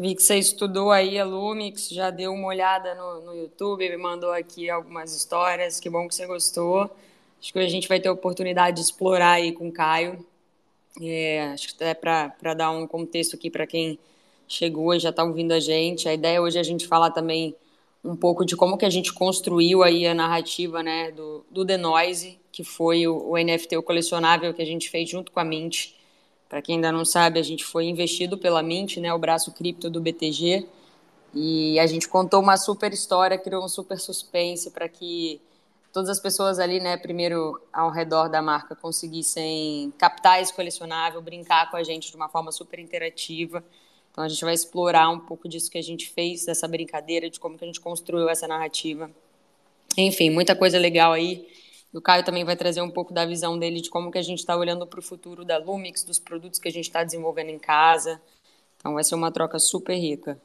Vi que você estudou aí a Lumix, já deu uma olhada no, no YouTube, me mandou aqui algumas histórias. Que bom que você gostou. Acho que a gente vai ter a oportunidade de explorar aí com o Caio. É, acho que até para dar um contexto aqui para quem chegou e já está ouvindo a gente. A ideia hoje é a gente falar também um pouco de como que a gente construiu aí a narrativa né, do, do The Noise, que foi o, o NFT, o colecionável que a gente fez junto com a Mint. Para quem ainda não sabe, a gente foi investido pela Mint, né, o braço cripto do BTG, e a gente contou uma super história, criou um super suspense para que todas as pessoas ali, né, primeiro ao redor da marca conseguissem captar esse colecionável, brincar com a gente de uma forma super interativa. Então a gente vai explorar um pouco disso que a gente fez, dessa brincadeira, de como que a gente construiu essa narrativa. Enfim, muita coisa legal aí. O Caio também vai trazer um pouco da visão dele de como que a gente está olhando para o futuro da Lumix, dos produtos que a gente está desenvolvendo em casa. Então vai ser uma troca super rica.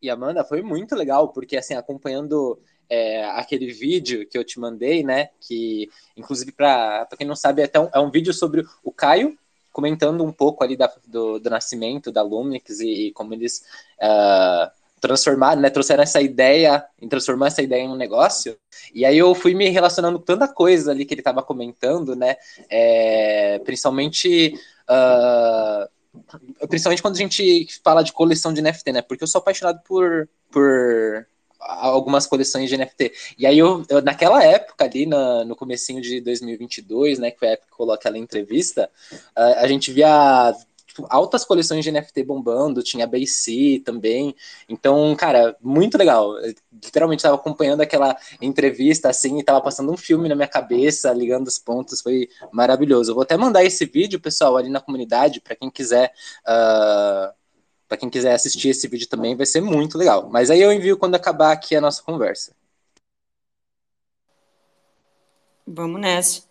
E Amanda, foi muito legal, porque assim, acompanhando é, aquele vídeo que eu te mandei, né? Que, inclusive, para quem não sabe, é, um, é um vídeo sobre o Caio comentando um pouco ali da, do, do, nascimento da Lumix e, e como eles uh, transformaram, né, trouxeram essa ideia, em transformar essa ideia em um negócio. E aí eu fui me relacionando com tanta coisa ali que ele estava comentando, né, é, principalmente uh, principalmente quando a gente fala de coleção de NFT, né? Porque eu sou apaixonado por, por algumas coleções de NFT. E aí eu, eu naquela época ali na, no comecinho de 2022, né, que foi a época que colocou aquela entrevista, a, a gente via tipo, altas coleções de NFT bombando, tinha BC também. Então, cara, muito legal. Eu, literalmente estava acompanhando aquela entrevista assim e tava passando um filme na minha cabeça, ligando os pontos, foi maravilhoso. Eu vou até mandar esse vídeo, pessoal, ali na comunidade, para quem quiser. Uh, para quem quiser assistir esse vídeo também, vai ser muito legal. Mas aí eu envio quando acabar aqui a nossa conversa. Vamos nessa.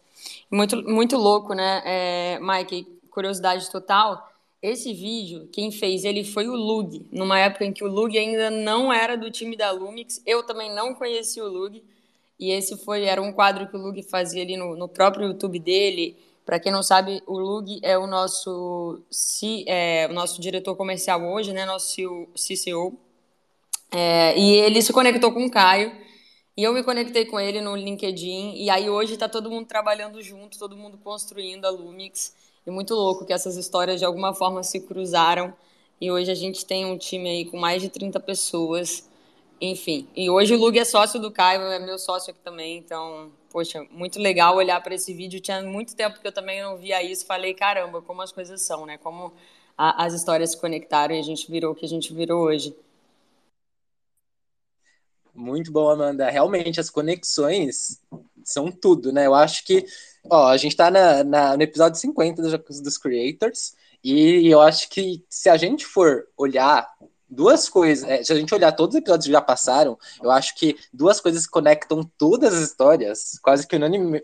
Muito, muito louco, né, é, Mike? Curiosidade total. Esse vídeo, quem fez ele foi o Lug, numa época em que o Lug ainda não era do time da Lumix. Eu também não conhecia o Lug. E esse foi era um quadro que o Lug fazia ali no, no próprio YouTube dele. Para quem não sabe, o Lug é o nosso, é, o nosso diretor comercial hoje, né? Nosso CCO. É, e ele se conectou com o Caio. E eu me conectei com ele no LinkedIn. E aí hoje está todo mundo trabalhando junto, todo mundo construindo a Lumix. E muito louco que essas histórias de alguma forma se cruzaram. E hoje a gente tem um time aí com mais de 30 pessoas. Enfim, e hoje o Lug é sócio do Caio, é meu sócio aqui também. Então, poxa, muito legal olhar para esse vídeo. Tinha muito tempo que eu também não via isso. Falei, caramba, como as coisas são, né? Como a, as histórias se conectaram e a gente virou o que a gente virou hoje. Muito bom, Amanda. Realmente, as conexões são tudo, né? Eu acho que Ó, a gente tá na, na, no episódio 50 dos, dos Creators, e eu acho que se a gente for olhar duas coisas, é, se a gente olhar todos os episódios que já passaram, eu acho que duas coisas conectam todas as histórias, quase que unânime,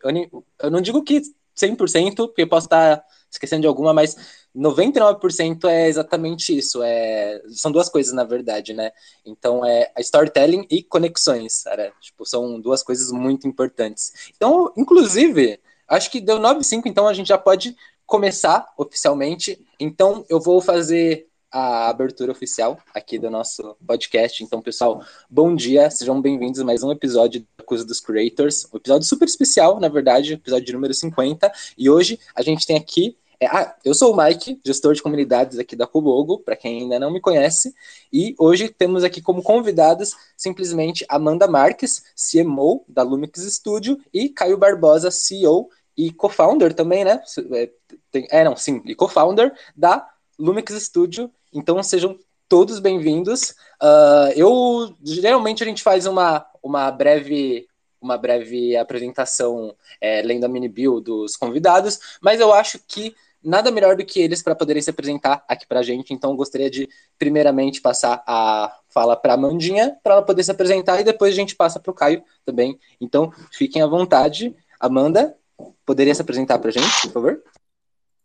eu não digo que 100%, porque eu posso estar esquecendo de alguma, mas 99% é exatamente isso. É, são duas coisas, na verdade, né? Então, é a storytelling e conexões, cara. Tipo, são duas coisas muito importantes. Então, inclusive, Acho que deu 9,5, então a gente já pode começar oficialmente. Então eu vou fazer a abertura oficial aqui do nosso podcast. Então, pessoal, bom dia, sejam bem-vindos a mais um episódio da Coisa dos Creators. Um episódio super especial, na verdade, episódio número 50. E hoje a gente tem aqui é, ah, eu sou o Mike, gestor de comunidades aqui da Cubogo, para quem ainda não me conhece, e hoje temos aqui como convidadas simplesmente Amanda Marques, CMO da Lumix Studio, e Caio Barbosa, CEO e co-founder também, né? É, é, não, sim, e co-founder da Lumix Studio. Então sejam todos bem-vindos. Uh, eu geralmente a gente faz uma, uma breve uma breve apresentação é, lendo a mini bio dos convidados, mas eu acho que nada melhor do que eles para poderem se apresentar aqui para a gente. Então, gostaria de, primeiramente, passar a fala para a Amandinha, para ela poder se apresentar, e depois a gente passa para o Caio também. Então, fiquem à vontade. Amanda, Poderia se apresentar para a gente, por favor?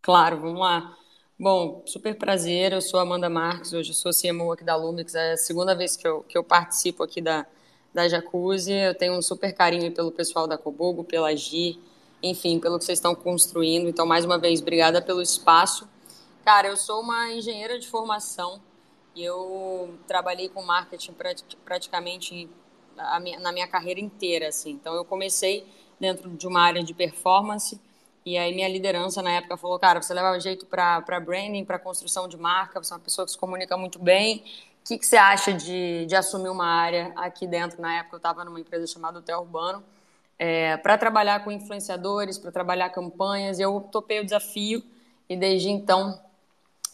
Claro, vamos lá. Bom, super prazer, eu sou Amanda Marques, hoje sou CMO aqui da Lumix, é a segunda vez que eu, que eu participo aqui da, da Jacuzzi, eu tenho um super carinho pelo pessoal da Cobogo, pela Gi, enfim, pelo que vocês estão construindo, então mais uma vez, obrigada pelo espaço Cara, eu sou uma engenheira de formação e eu trabalhei com marketing praticamente na minha carreira inteira, assim. Então, eu comecei dentro de uma área de performance e aí minha liderança na época falou, cara, você leva jeito para branding, para construção de marca, você é uma pessoa que se comunica muito bem. O que, que você acha de, de assumir uma área aqui dentro? Na época eu estava numa empresa chamada Hotel Urbano, é, para trabalhar com influenciadores, para trabalhar campanhas. Eu topei o desafio e desde então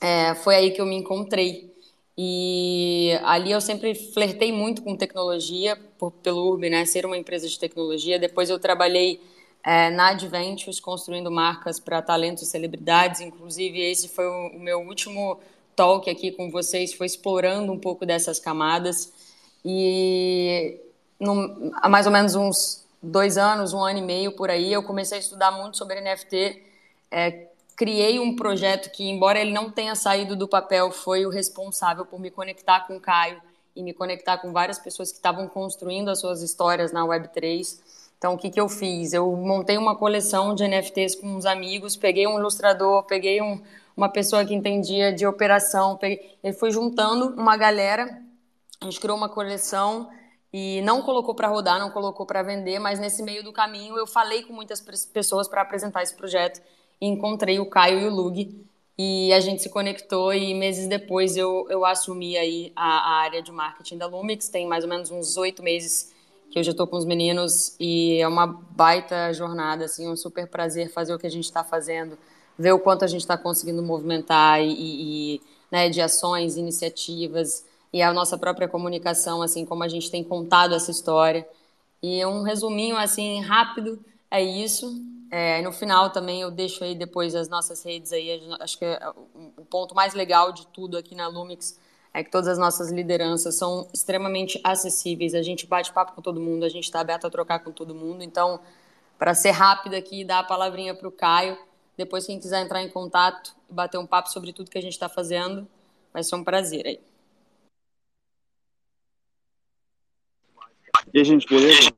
é, foi aí que eu me encontrei. E ali eu sempre flertei muito com tecnologia, por, pelo Urb, né, ser uma empresa de tecnologia. Depois eu trabalhei é, na Adventures, construindo marcas para talentos e celebridades. Inclusive, esse foi o, o, meu último talk aqui com vocês, foi explorando um pouco dessas camadas. E no, há mais ou menos uns dois anos, um ano e meio por aí, eu comecei a estudar muito sobre NFT. É, criei um projeto que, embora ele não tenha saído do papel, foi o responsável por me conectar com o Caio e me conectar com várias pessoas que estavam construindo as suas histórias na Web3. Então, o que, que eu fiz? Eu montei uma coleção de NFTs com uns amigos, peguei um ilustrador, peguei um, uma pessoa que entendia de operação, peguei, ele foi juntando uma galera, a gente criou uma coleção e não colocou para rodar, não colocou para vender, mas nesse meio do caminho eu falei com muitas pessoas para apresentar esse projeto encontrei o Caio e o Lug e a gente se conectou e meses depois eu, eu assumi aí a, a área de marketing da Lumix, tem mais ou menos uns oito meses que eu já estou com os meninos e é uma baita jornada, assim, um super prazer fazer o que a gente está fazendo, ver o quanto a gente está conseguindo movimentar e, e né, de ações, iniciativas e a nossa própria comunicação, assim, como a gente tem contado essa história. E um resuminho, assim, rápido, é isso. É, no final também eu deixo aí depois as nossas redes aí, acho que é o ponto mais legal de tudo aqui na Lumix é que todas as nossas lideranças são extremamente acessíveis, a gente bate papo com todo mundo, a gente está aberto a trocar com todo mundo, então, para ser rápido aqui, dar a palavrinha para o Caio, depois quem quiser entrar em contato e bater um papo sobre tudo que a gente está fazendo, vai ser um prazer aí. E aí, gente, beleza?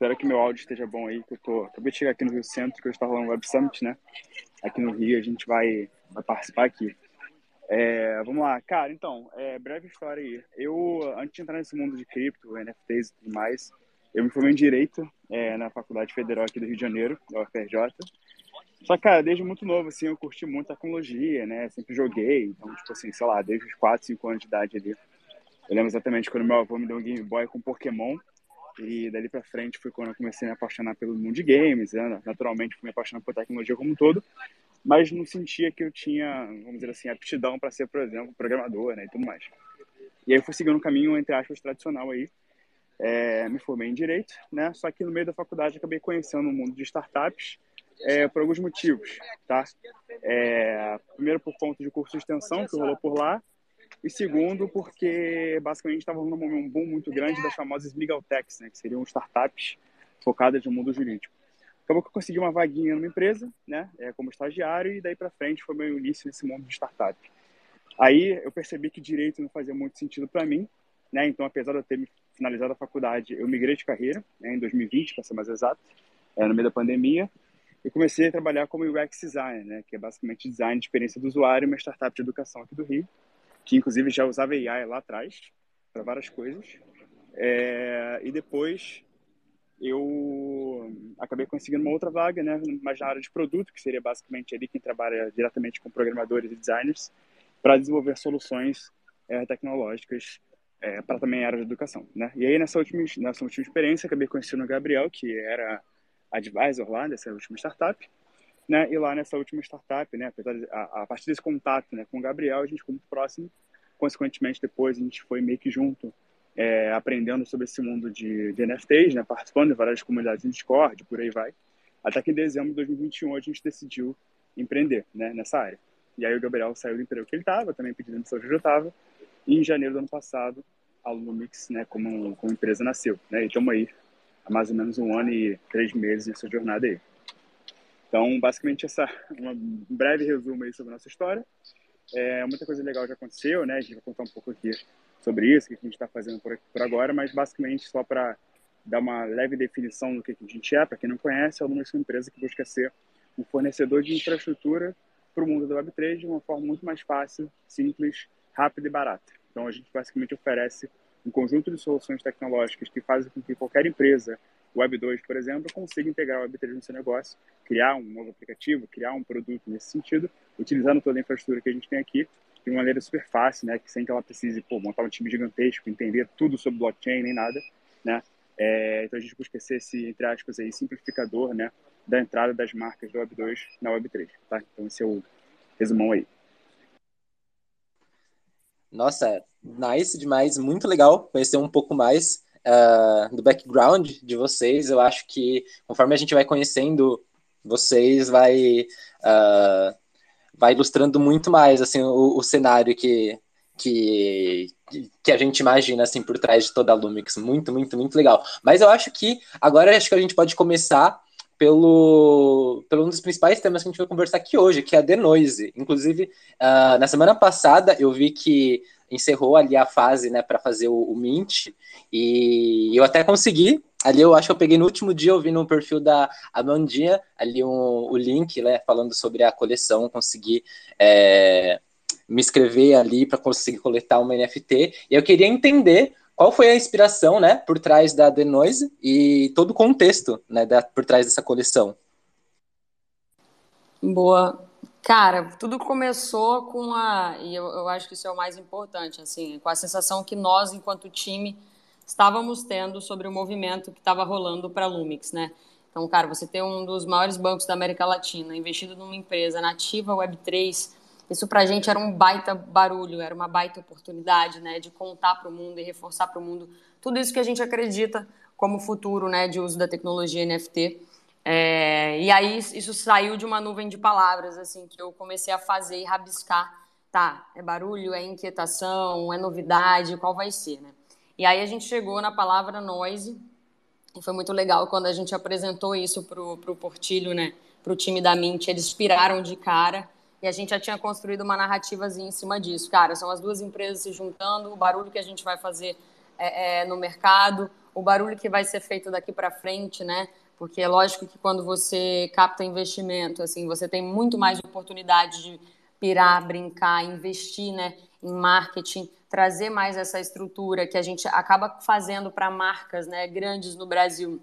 Espero que meu áudio esteja bom aí, que eu tô... acabei de chegar aqui no Rio Centro, que estava lá no Web Summit, né? Aqui no Rio, a gente vai, vai participar aqui. É, vamos lá, cara, então, é, breve história aí. Eu, antes de entrar nesse mundo de cripto, NFTs e tudo mais, eu me formei em Direito é, na Faculdade Federal aqui do Rio de Janeiro, da UFRJ. Só que, cara, desde muito novo, assim, eu curti muito tecnologia, né? Sempre joguei, então, tipo assim, sei lá, desde os 4, 5 anos de idade ali. Eu lembro exatamente quando meu avô me deu um Game Boy com Pokémon, e dali pra frente foi quando eu comecei a me apaixonar pelo mundo de games, né? naturalmente fui me apaixonar por tecnologia como um todo, mas não sentia que eu tinha, vamos dizer assim, aptidão para ser, por exemplo, programador, né, e tudo mais. E aí eu fui seguindo um caminho, entre aspas, tradicional aí, é, me formei em Direito, né, só que no meio da faculdade acabei conhecendo o mundo de startups é, por alguns motivos, tá? É, primeiro por conta de curso de extensão que rolou por lá, e segundo, porque basicamente estava num um boom muito grande das famosas legal techs, né, que seriam startups focadas no mundo jurídico. Acabou que eu consegui uma vaguinha numa empresa, né, é, como estagiário, e daí para frente foi meu início nesse mundo de startup. Aí eu percebi que direito não fazia muito sentido para mim, né, então apesar de eu ter finalizado a faculdade, eu migrei de carreira, né, em 2020, para ser mais exato, é, no meio da pandemia, e comecei a trabalhar como UX designer, né, que é basicamente design de experiência do usuário, uma startup de educação aqui do Rio, que inclusive já usava AI lá atrás para várias coisas. É, e depois eu acabei conseguindo uma outra vaga, né, mais na área de produto, que seria basicamente ali quem trabalha diretamente com programadores e designers, para desenvolver soluções é, tecnológicas é, para também a área de educação, né? E aí nessa última nessa última experiência acabei conhecendo o Gabriel, que era advisor lá dessa última startup, né? E lá nessa última startup, né, a, a, partir desse contato, né, com o Gabriel, a gente ficou muito próximo. Consequentemente, depois a gente foi meio que junto, é, aprendendo sobre esse mundo de, de NFTs, né, participando de várias comunidades em Discord, por aí vai. Até que em dezembro de 2021 a gente decidiu empreender, né, nessa área. E aí o Gabriel saiu do emprego que ele estava, também pedindo demissão onde eu estava. E em janeiro do ano passado, a Lumix, né, como, como empresa nasceu, né? E estamos aí há mais ou menos um ano e três meses nessa jornada aí. Então, basicamente, essa um breve resumo aí sobre a nossa história. É, muita coisa legal já aconteceu, né? A gente vai contar um pouco aqui sobre isso, o que a gente está fazendo por, por, agora, mas basicamente só para dar uma leve definição do que a gente é, para quem não conhece, é uma empresa que busca ser um fornecedor de infraestrutura para o mundo da Web3 de uma forma muito mais fácil, simples, rápida e barata. Então, a gente basicamente oferece um conjunto de soluções tecnológicas que fazem com que qualquer empresa, Web 2, por exemplo, consiga integrar o Web3 no seu negócio, criar um novo aplicativo, criar um produto nesse sentido, utilizando toda a infraestrutura que a gente tem aqui de uma maneira super fácil, né, que sem que ela precise pô, montar um time gigantesco, entender tudo sobre blockchain nem nada, né? É, então a gente busca ser esse, entre aspas, aí, simplificador, né, da entrada das marcas do Web 2 na Web 3, tá? Então esse é o resumão aí. Nossa, nice demais, muito legal conhecer um pouco mais uh, do background de vocês. Eu acho que conforme a gente vai conhecendo vocês, vai uh, vai ilustrando muito mais assim o, o cenário que, que que a gente imagina assim por trás de toda a Lumix. Muito, muito, muito legal. Mas eu acho que agora acho que a gente pode começar pelo, pelo um dos principais temas que a gente vai conversar aqui hoje, que é a Denoise. Inclusive, uh, na semana passada eu vi que encerrou ali a fase, né, para fazer o, o, Mint, e eu até consegui, ali eu acho que eu peguei no último dia, eu vi no perfil da Amandinha, ali um, o link, né, falando sobre a coleção, consegui é, me inscrever ali para conseguir coletar uma NFT, e eu queria entender qual foi a inspiração, né, por trás da The Noise e todo o contexto, né, da, por trás dessa coleção? Boa. Cara, tudo começou com a, e eu, eu acho que isso é o mais importante, assim, com a sensação que nós, enquanto time, estávamos tendo sobre o movimento que estava rolando para a Lumix, né? Então, cara, você ter um dos maiores bancos da América Latina investido numa empresa nativa Web3 isso para a gente era um baita barulho, era uma baita oportunidade, né, de contar para o mundo e reforçar para o mundo tudo isso que a gente acredita como futuro, né, de uso da tecnologia NFT. É, e aí isso saiu de uma nuvem de palavras, assim, que eu comecei a fazer e rabiscar. Tá, é barulho, é inquietação, é novidade, qual vai ser, né? E aí a gente chegou na palavra noise, e foi muito legal quando a gente apresentou isso pro, pro Portilho, né, pro time da Mint, eles piraram de cara, e a gente já tinha construído uma narrativazinha em cima disso. Cara, são as duas empresas se juntando, o barulho que a gente vai fazer é, é, no mercado, o barulho que vai ser feito daqui para frente, né? Porque é lógico que quando você capta investimento, assim, você tem muito mais oportunidade de pirar, brincar, investir, né, em marketing, trazer mais essa estrutura que a gente acaba fazendo para marcas, né, grandes no Brasil,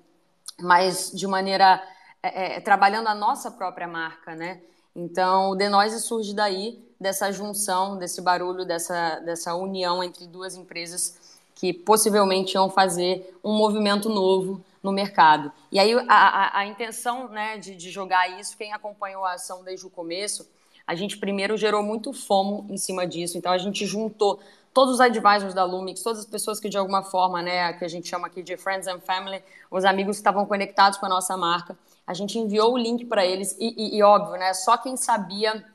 mas de maneira é, é, trabalhando a nossa própria marca, né? Então, o Denoise surge daí, dessa junção, desse barulho, dessa, dessa união entre duas empresas que possivelmente iam fazer um movimento novo no mercado. E aí, a, a, a intenção né, de, de jogar isso, quem acompanhou a ação desde o começo, a gente primeiro gerou muito fomo em cima disso. Então, a gente juntou todos os advisors da Lumix, todas as pessoas que de alguma forma, né, que a gente chama aqui de friends and family, os amigos que estavam conectados com a nossa marca, a gente enviou o link para eles e, e, e, óbvio, né? Só quem sabia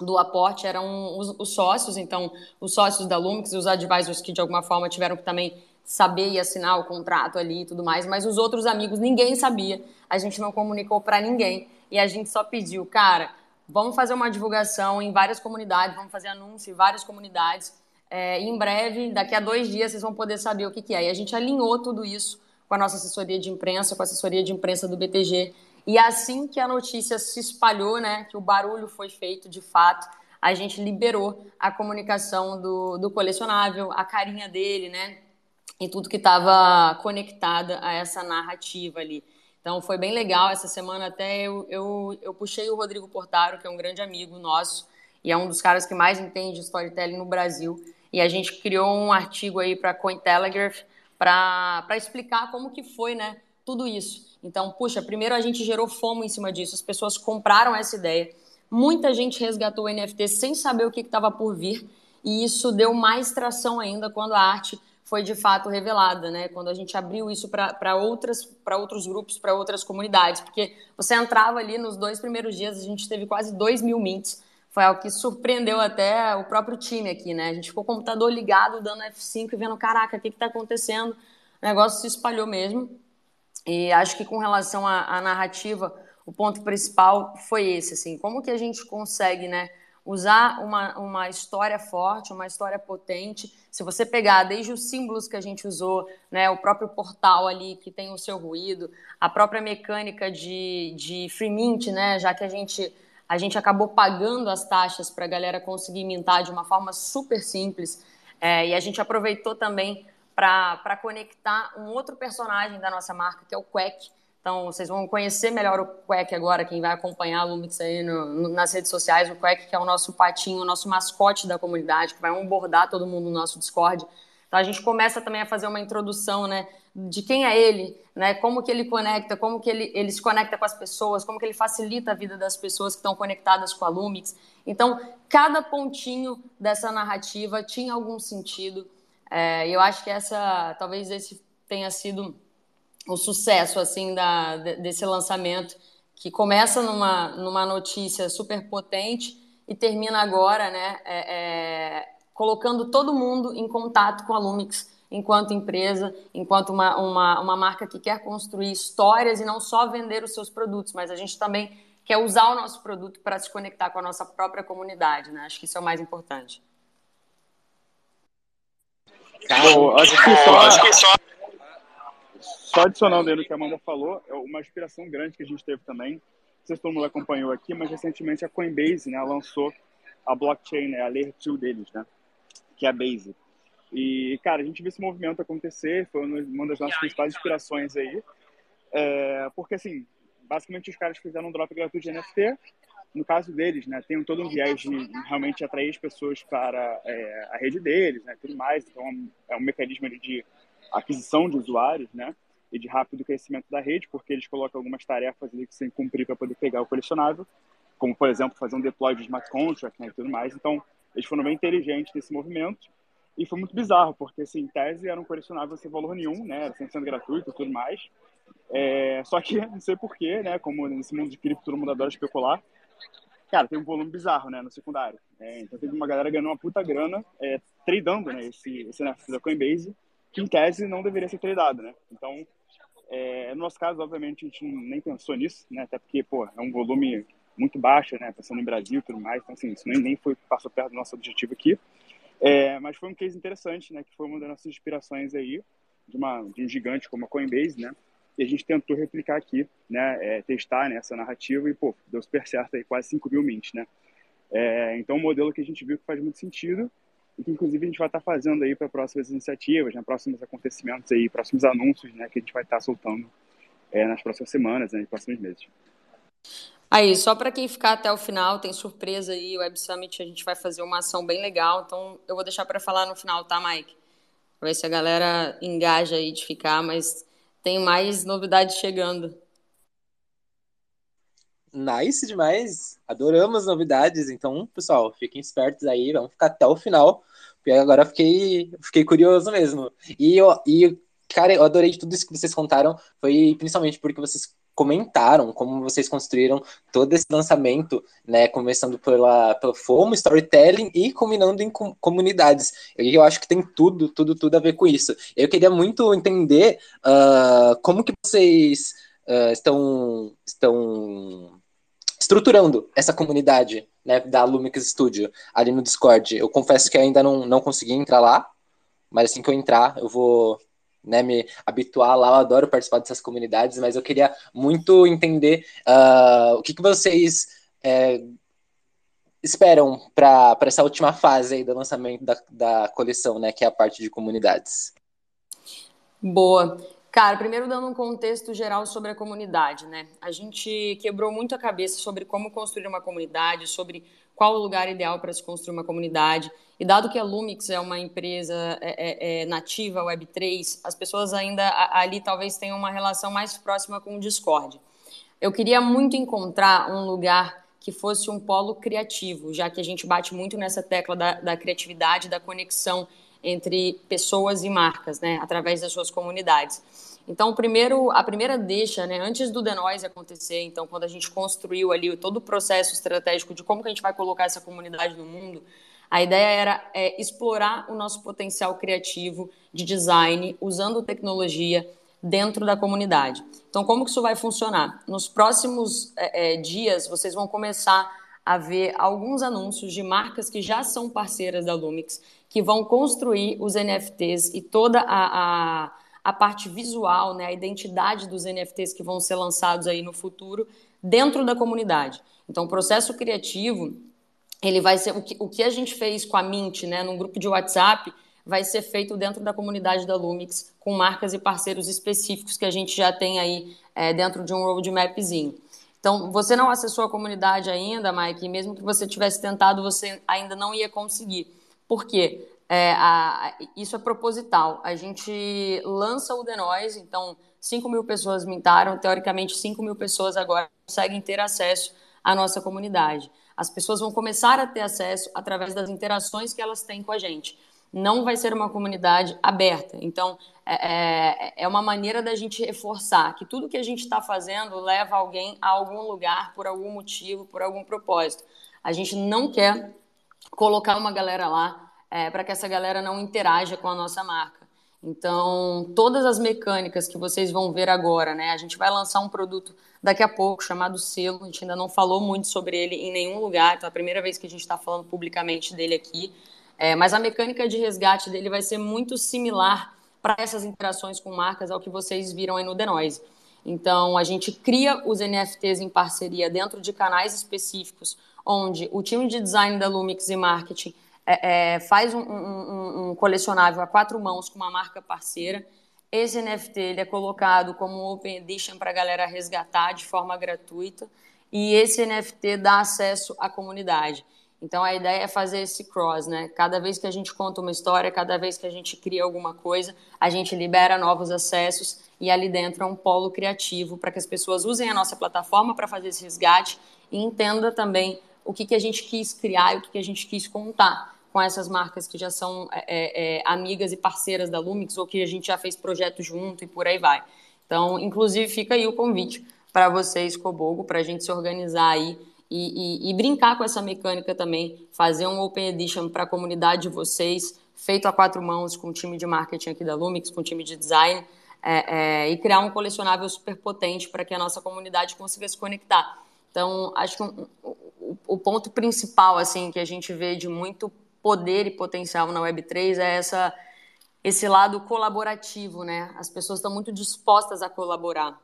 do aporte eram os, os, sócios, então os sócios da Lumix os advisors que de alguma forma tiveram que também saber e assinar o contrato ali e tudo mais, mas os outros amigos ninguém sabia, a gente não comunicou para ninguém e a gente só pediu, cara, vamos fazer uma divulgação em várias comunidades, vamos fazer anúncio em várias comunidades. É, em breve, daqui a dois dias, vocês vão poder saber o que, que é. E a gente alinhou tudo isso com a nossa assessoria de imprensa, com a assessoria de imprensa do BTG. E assim que a notícia se espalhou, né, que o barulho foi feito de fato, a gente liberou a comunicação do, do colecionável, a carinha dele, né, e tudo que estava conectada a essa narrativa ali. Então foi bem legal essa semana até eu, eu, eu puxei o Rodrigo Portaro, que é um grande amigo nosso e é um dos caras que mais entende storytelling no Brasil. E a gente criou um artigo aí para Cointelegraph para explicar como que foi, né, tudo isso. Então, puxa, primeiro a gente gerou fomo em cima disso, as pessoas compraram essa ideia, muita gente resgatou o NFT sem saber o que estava por vir, e isso deu mais tração ainda quando a arte foi de fato revelada, né? Quando a gente abriu isso para outras para outros grupos, para outras comunidades, porque você entrava ali nos dois primeiros dias, a gente teve quase 2 mil mints, foi algo que surpreendeu até o próprio time aqui, né? A gente ficou com o computador ligado, dando F5 e vendo, caraca, o que está acontecendo? O negócio se espalhou mesmo. E acho que com relação à, à, narrativa, o ponto principal foi esse, assim, como que a gente consegue, né, usar uma, uma história forte, uma história potente. Se você pegar desde os símbolos que a gente usou, né, o próprio portal ali que tem o seu ruído, a própria mecânica de, de free mint, né, já que a gente a gente acabou pagando as taxas para a galera conseguir mintar de uma forma super simples. É, e a gente aproveitou também para conectar um outro personagem da nossa marca, que é o Quack. Então, vocês vão conhecer melhor o Quack agora, quem vai acompanhar o Lumix aí no, no, nas redes sociais. O Quack, que é o nosso patinho, o nosso mascote da comunidade, que vai onboardar todo mundo no nosso Discord. Então, a gente começa também a fazer uma introdução, né, de quem é ele, né, como que ele conecta, como que ele, ele se conecta com as pessoas, como que ele facilita a vida das pessoas que estão conectadas com a Lumix. Então, cada pontinho dessa narrativa tinha algum sentido. É, eu acho que essa, talvez esse tenha sido o sucesso assim da, desse lançamento, que começa numa, numa notícia super potente e termina agora, né, é, é, colocando todo mundo em contato com a Lumix enquanto empresa, enquanto uma, uma, uma marca que quer construir histórias e não só vender os seus produtos, mas a gente também quer usar o nosso produto para se conectar com a nossa própria comunidade, né? Acho que isso é o mais importante. Bom, acho que só, só... adicionando aí no que a Amanda falou, é uma inspiração grande que a gente teve também. Não sei se todo mundo acompanhou aqui, mas recentemente a Coinbase né, lançou a blockchain, né, a Layer 2 deles, né, que é a Base. E, cara, a gente viu esse movimento acontecer, foi uma das nossas principais inspirações aí. É, porque, assim, basicamente os caras fizeram um drop gratuito de NFT. No caso deles, né, tem todo um viés de realmente atrair as pessoas para é, a rede deles, né, tudo mais. Então, é um mecanismo de aquisição de usuários, né, e de rápido crescimento da rede, porque eles colocam algumas tarefas ali que você tem que cumprir para poder pegar o colecionável, como, por exemplo, fazer um deploy de smart contract, né, e tudo mais. Então, eles foram bem inteligentes nesse movimento e foi muito bizarro, porque, assim, em tese era um colecionável sem valor nenhum, né? Sendo gratuito e tudo mais. É, só que, não sei porquê, né? Como nesse mundo de cripto todo mundo adora especular. Cara, tem um volume bizarro, né? No secundário. É, então teve uma galera ganhando uma puta grana é, tradando, né? Esse, esse NFT da Coinbase, que em tese não deveria ser tradado, né? Então, é, no nosso caso, obviamente, a gente nem pensou nisso, né? Até porque, pô, é um volume muito baixo, né? Pensando em Brasil e tudo mais. Então, assim, isso nem, nem foi, passou perto do nosso objetivo aqui. É, mas foi um case interessante, né? Que foi uma das nossas inspirações aí, de, uma, de um gigante como a Coinbase, né? E a gente tentou replicar aqui, né? É, testar né, essa narrativa e, pô, deu super certo aí, quase 5 mil mints, né? É, então, um modelo que a gente viu que faz muito sentido e que, inclusive, a gente vai estar fazendo aí para próximas iniciativas, né, próximos acontecimentos aí, próximos anúncios, né? Que a gente vai estar soltando é, nas próximas semanas, né, nos próximos meses. Aí, só para quem ficar até o final, tem surpresa aí, o Web Summit, a gente vai fazer uma ação bem legal, então eu vou deixar para falar no final, tá, Mike? Pra ver se a galera engaja aí de ficar, mas tem mais novidades chegando. Nice demais, adoramos novidades, então, pessoal, fiquem espertos aí, vamos ficar até o final, porque agora eu fiquei, fiquei curioso mesmo. E, eu, e, cara, eu adorei tudo isso que vocês contaram, foi principalmente porque vocês comentaram como vocês construíram todo esse lançamento, né, começando pela, pela FOMO, storytelling e combinando em com, comunidades. Eu, eu acho que tem tudo, tudo, tudo a ver com isso. Eu queria muito entender uh, como que vocês uh, estão, estão estruturando essa comunidade né, da Lumix Studio ali no Discord. Eu confesso que ainda não, não consegui entrar lá, mas assim que eu entrar, eu vou né, me habituar lá. Eu adoro participar dessas comunidades, mas eu queria muito entender uh, o que, que vocês é, esperam para essa última fase aí do lançamento da, da coleção, né, que é a parte de comunidades. Boa. Cara, primeiro dando um contexto geral sobre a comunidade, né? A gente quebrou muito a cabeça sobre como construir uma comunidade, sobre qual o lugar ideal para se construir uma comunidade. E dado que a Lumix é uma empresa é, é, é nativa Web3, as pessoas ainda ali talvez tenham uma relação mais próxima com o Discord. Eu queria muito encontrar um lugar que fosse um polo criativo, já que a gente bate muito nessa tecla da, da criatividade, da conexão entre pessoas e marcas, né, através das suas comunidades. Então, primeiro, a primeira deixa, né, antes do The Noise acontecer, então, quando a gente construiu ali todo o processo estratégico de como que a gente vai colocar essa comunidade no mundo, a ideia era é, explorar o nosso potencial criativo de design usando tecnologia dentro da comunidade. Então, como que isso vai funcionar? Nos próximos é, é, dias, vocês vão começar a ver alguns anúncios de marcas que já são parceiras da Lumix, que vão construir os NFTs e toda a, a a parte visual, né, a identidade dos NFTs que vão ser lançados aí no futuro dentro da comunidade. Então, o processo criativo, ele vai ser o que, o que a gente fez com a Mint, né, num grupo de WhatsApp, vai ser feito dentro da comunidade da Lumix, com marcas e parceiros específicos que a gente já tem aí é, dentro de um roadmapzinho. Então, você não acessou a comunidade ainda, Mike, e mesmo que você tivesse tentado, você ainda não ia conseguir. Por quê? É, a, isso é proposital. A gente lança o The Noise, então 5 mil pessoas mintaram, teoricamente 5 mil pessoas agora conseguem ter acesso à nossa comunidade. As pessoas vão começar a ter acesso através das interações que elas têm com a gente não vai ser uma comunidade aberta. Então, é, é, é uma maneira da gente reforçar que tudo que a gente está fazendo leva alguém a algum lugar por algum motivo, por algum propósito. A gente não quer colocar uma galera lá é, para que essa galera não interaja com a nossa marca. Então, todas as mecânicas que vocês vão ver agora, né? A gente vai lançar um produto daqui a pouco chamado Selo. A gente ainda não falou muito sobre ele em nenhum lugar, então é a primeira vez que a gente está falando publicamente dele aqui. É, mas a mecânica de resgate dele vai ser muito similar para essas interações com marcas ao que vocês viram aí no Denoise. Então, a gente cria os NFTs em parceria dentro de canais específicos, onde o time de design da Lumix e marketing é, é, faz um, um, um, colecionável a quatro mãos com uma marca parceira. Esse NFT ele é colocado como Open Edition para a galera resgatar de forma gratuita. E esse NFT dá acesso à comunidade. Então a ideia é fazer esse cross, né? Cada vez que a gente conta uma história, cada vez que a gente cria alguma coisa, a gente libera novos acessos e ali dentro é um polo criativo para que as pessoas usem a nossa plataforma para fazer esse resgate e entenda também o que, que a gente quis criar e o que, que a gente quis contar com essas marcas que já são é, é, é amigas e parceiras da Lumix ou que a gente já fez projeto junto e por aí vai. Então, inclusive, fica aí o convite para vocês, Cobogo, para a gente se organizar aí e, e, e, brincar com essa mecânica também, fazer um Open Edition para a comunidade de vocês, feito a quatro mãos com o time de marketing aqui da Lumix, com o time de design, é, é, e criar um colecionável super potente para que a nossa comunidade consiga se conectar. Então, acho que um, o, ponto principal assim que a gente vê de muito poder e potencial na Web3 é essa, esse lado colaborativo, né? As pessoas estão muito dispostas a colaborar.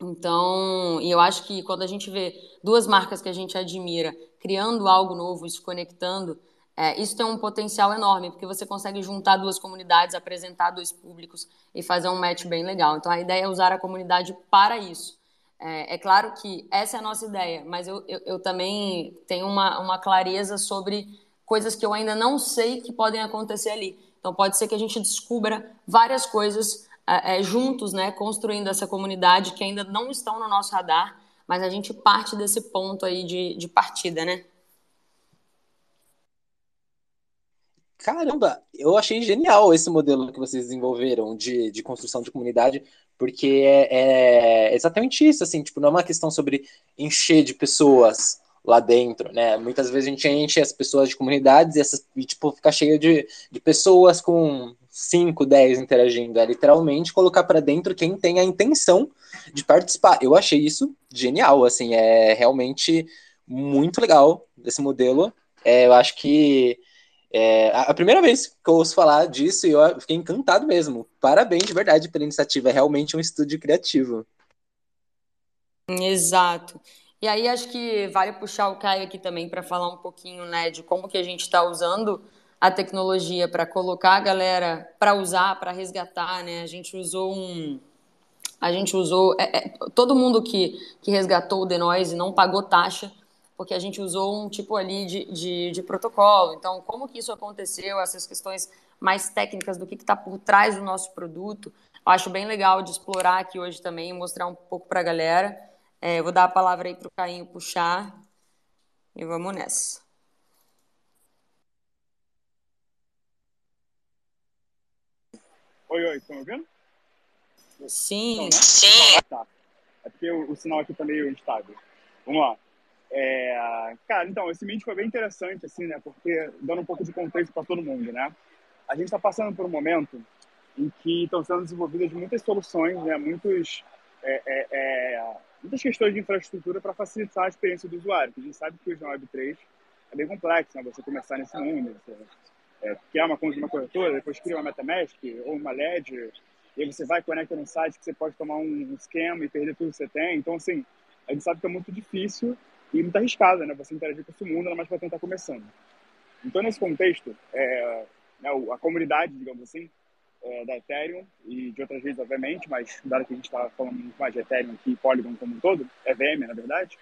Então, e eu acho que quando a gente vê duas marcas que a gente admira criando algo novo se conectando, é, isso tem um potencial enorme, porque você consegue juntar duas comunidades, apresentar dois públicos e fazer um match bem legal. Então, a ideia é usar a comunidade para isso. É, é claro que essa é a nossa ideia, mas eu, eu, eu também tenho uma, uma clareza sobre coisas que eu ainda não sei que podem acontecer ali. Então, pode ser que a gente descubra várias coisas é, juntos, né, construindo essa comunidade que ainda não estão no nosso radar, mas a gente parte desse ponto aí de, de partida, né? Caramba, eu achei genial esse modelo que vocês desenvolveram de, de construção de comunidade, porque é, é exatamente isso, assim, tipo, não é uma questão sobre encher de pessoas lá dentro, né? Muitas vezes a gente enche as pessoas de comunidades e, essas, e tipo, fica cheio de, de pessoas com 5, 10 interagindo, é literalmente colocar para dentro quem tem a intenção de participar. Eu achei isso genial, assim, é realmente muito legal esse modelo. É, eu acho que é, a primeira vez que eu ouço falar disso, eu fiquei encantado mesmo. Parabéns de verdade pela iniciativa, é realmente um estúdio criativo. Exato. E aí acho que vale puxar o Caio aqui também para falar um pouquinho, né, de como que a gente está usando a tecnologia para colocar a galera para usar, para resgatar, né? A gente usou um. A gente usou. É, é, todo mundo que, que resgatou o Denoise não pagou taxa, porque a gente usou um tipo ali de, de, de protocolo. Então, como que isso aconteceu, essas questões mais técnicas do que está por trás do nosso produto, eu acho bem legal de explorar aqui hoje também, mostrar um pouco para a galera. É, vou dar a palavra aí para o Cainho puxar e vamos nessa. Oi, oi, estão ouvindo? Sim. né? Sim. Tá. É porque o, o, sinal aqui tá meio instável. Vamos lá. É, cara, então, esse meet foi bem interessante, assim, né? Porque, dando um pouco de contexto para todo mundo, né? A gente está passando por um momento em que estão sendo desenvolvidas muitas soluções, né? Muitos, é, é, é muitas questões de infraestrutura para facilitar a experiência do usuário. A gente sabe que hoje na Web3 é bem complexo, né? Você começar nesse mundo, você é, criar uma conta de uma corretora, depois cria uma MetaMask ou uma Ledger, e aí você vai conecta num site que você pode tomar um esquema e perder tudo que você tem. Então, assim, a gente sabe que é muito difícil e muito arriscada, né? Você interagir com esse mundo, ainda mais para quem está começando. Então, nesse contexto, é, né, a comunidade, digamos assim, é, da Ethereum e de outras redes, obviamente, mas dado que a gente está falando muito mais de Ethereum aqui e Polygon como um todo, é VM, na verdade,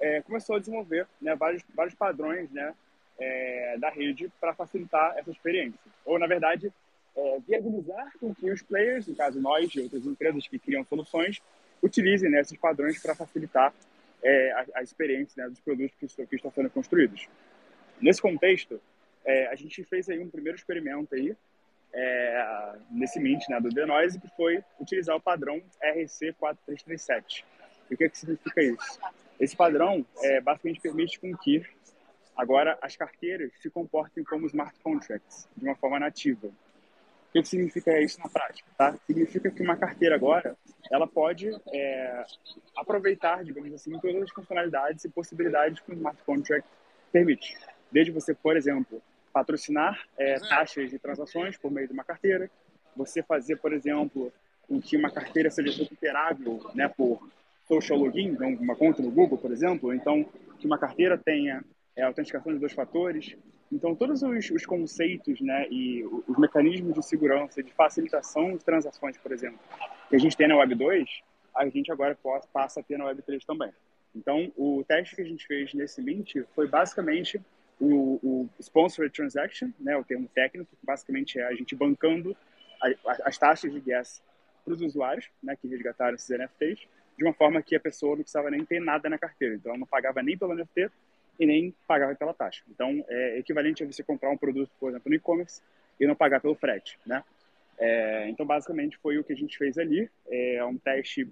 é, começou a desenvolver né, vários, vários padrões né, é, da rede para facilitar essa experiência. Ou, na verdade, é, viabilizar com que os players, no caso nós e outras empresas que criam soluções, utilizem né, esses padrões para facilitar é, a, a, experiência né, dos produtos que, que, estão sendo construídos. Nesse contexto, é, a gente fez aí um primeiro experimento aí, é, nesse Mint né, do Denoise, que foi utilizar o padrão RC4337. E o que, que significa isso? Esse padrão é, basicamente permite com que agora as carteiras se comportem como smart contracts, de uma forma nativa. O que, significa isso na prática? Tá? Significa que uma carteira agora ela pode é, aproveitar, digamos assim, todas as funcionalidades e possibilidades que o smart contract permite. Desde você, por exemplo, patrocinar é, taxas de transações por meio de uma carteira, você fazer, por exemplo, com que uma carteira seja recuperável né, por social login, então uma conta no Google, por exemplo, então que uma carteira tenha é, autenticação de dois fatores. Então, todos os, os, conceitos né, e os mecanismos de segurança, de facilitação de transações, por exemplo, que a gente tem na Web 2, a gente agora passa a ter na Web 3 também. Então, o teste que a gente fez nesse Mint foi basicamente o, o Sponsored Transaction, né, o termo técnico, que basicamente é a gente bancando a, a, as taxas de gas para os usuários né, que resgataram esses NFTs, de uma forma que a pessoa não precisava nem ter nada na carteira. Então, ela não pagava nem pelo NFT e nem pagava pela taxa. Então, é equivalente a você comprar um produto, por exemplo, no e-commerce e não pagar pelo frete, né? É, então, basicamente, foi o que a gente fez ali. É um teste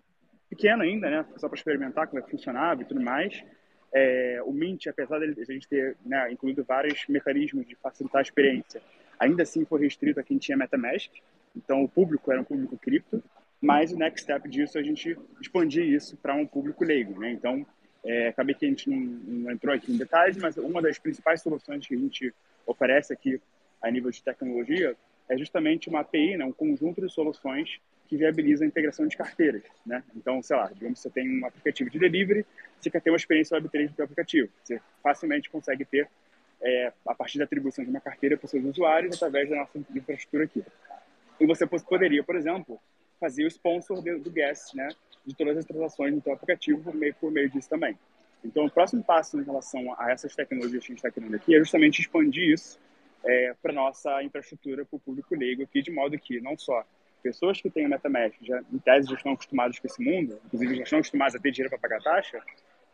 pequeno ainda, né? Só para experimentar como é que funcionava e tudo mais. É, o Mint, apesar de a gente ter né, incluído vários mecanismos de facilitar a experiência, ainda assim foi restrito a quem tinha MetaMask. Então, o público era um público cripto. Mas o next step disso é a gente expandir isso para um público leigo, né? Então, é, acabei que a gente não, não, entrou aqui em detalhes, mas uma das principais soluções que a gente oferece aqui a nível de tecnologia é justamente uma API, né, um conjunto de soluções que viabiliza a integração de carteiras, né? Então, sei lá, digamos que você tem um aplicativo de delivery, você quer ter uma experiência Web3 do seu aplicativo. Você facilmente consegue ter, é, a partir da atribuição de uma carteira para seus usuários, através da nossa infraestrutura aqui. E você poderia, por exemplo, fazer o sponsor do guest, né, de todas as transações no seu aplicativo por meio, por meio disso também. Então, o próximo passo em relação a essas tecnologias que a gente está criando aqui é justamente expandir isso é, para nossa infraestrutura para o público leigo aqui, de modo que não só pessoas que têm o MetaMask, já, em tese, já estão acostumadas com esse mundo, inclusive já estão acostumadas a ter dinheiro para pagar taxa,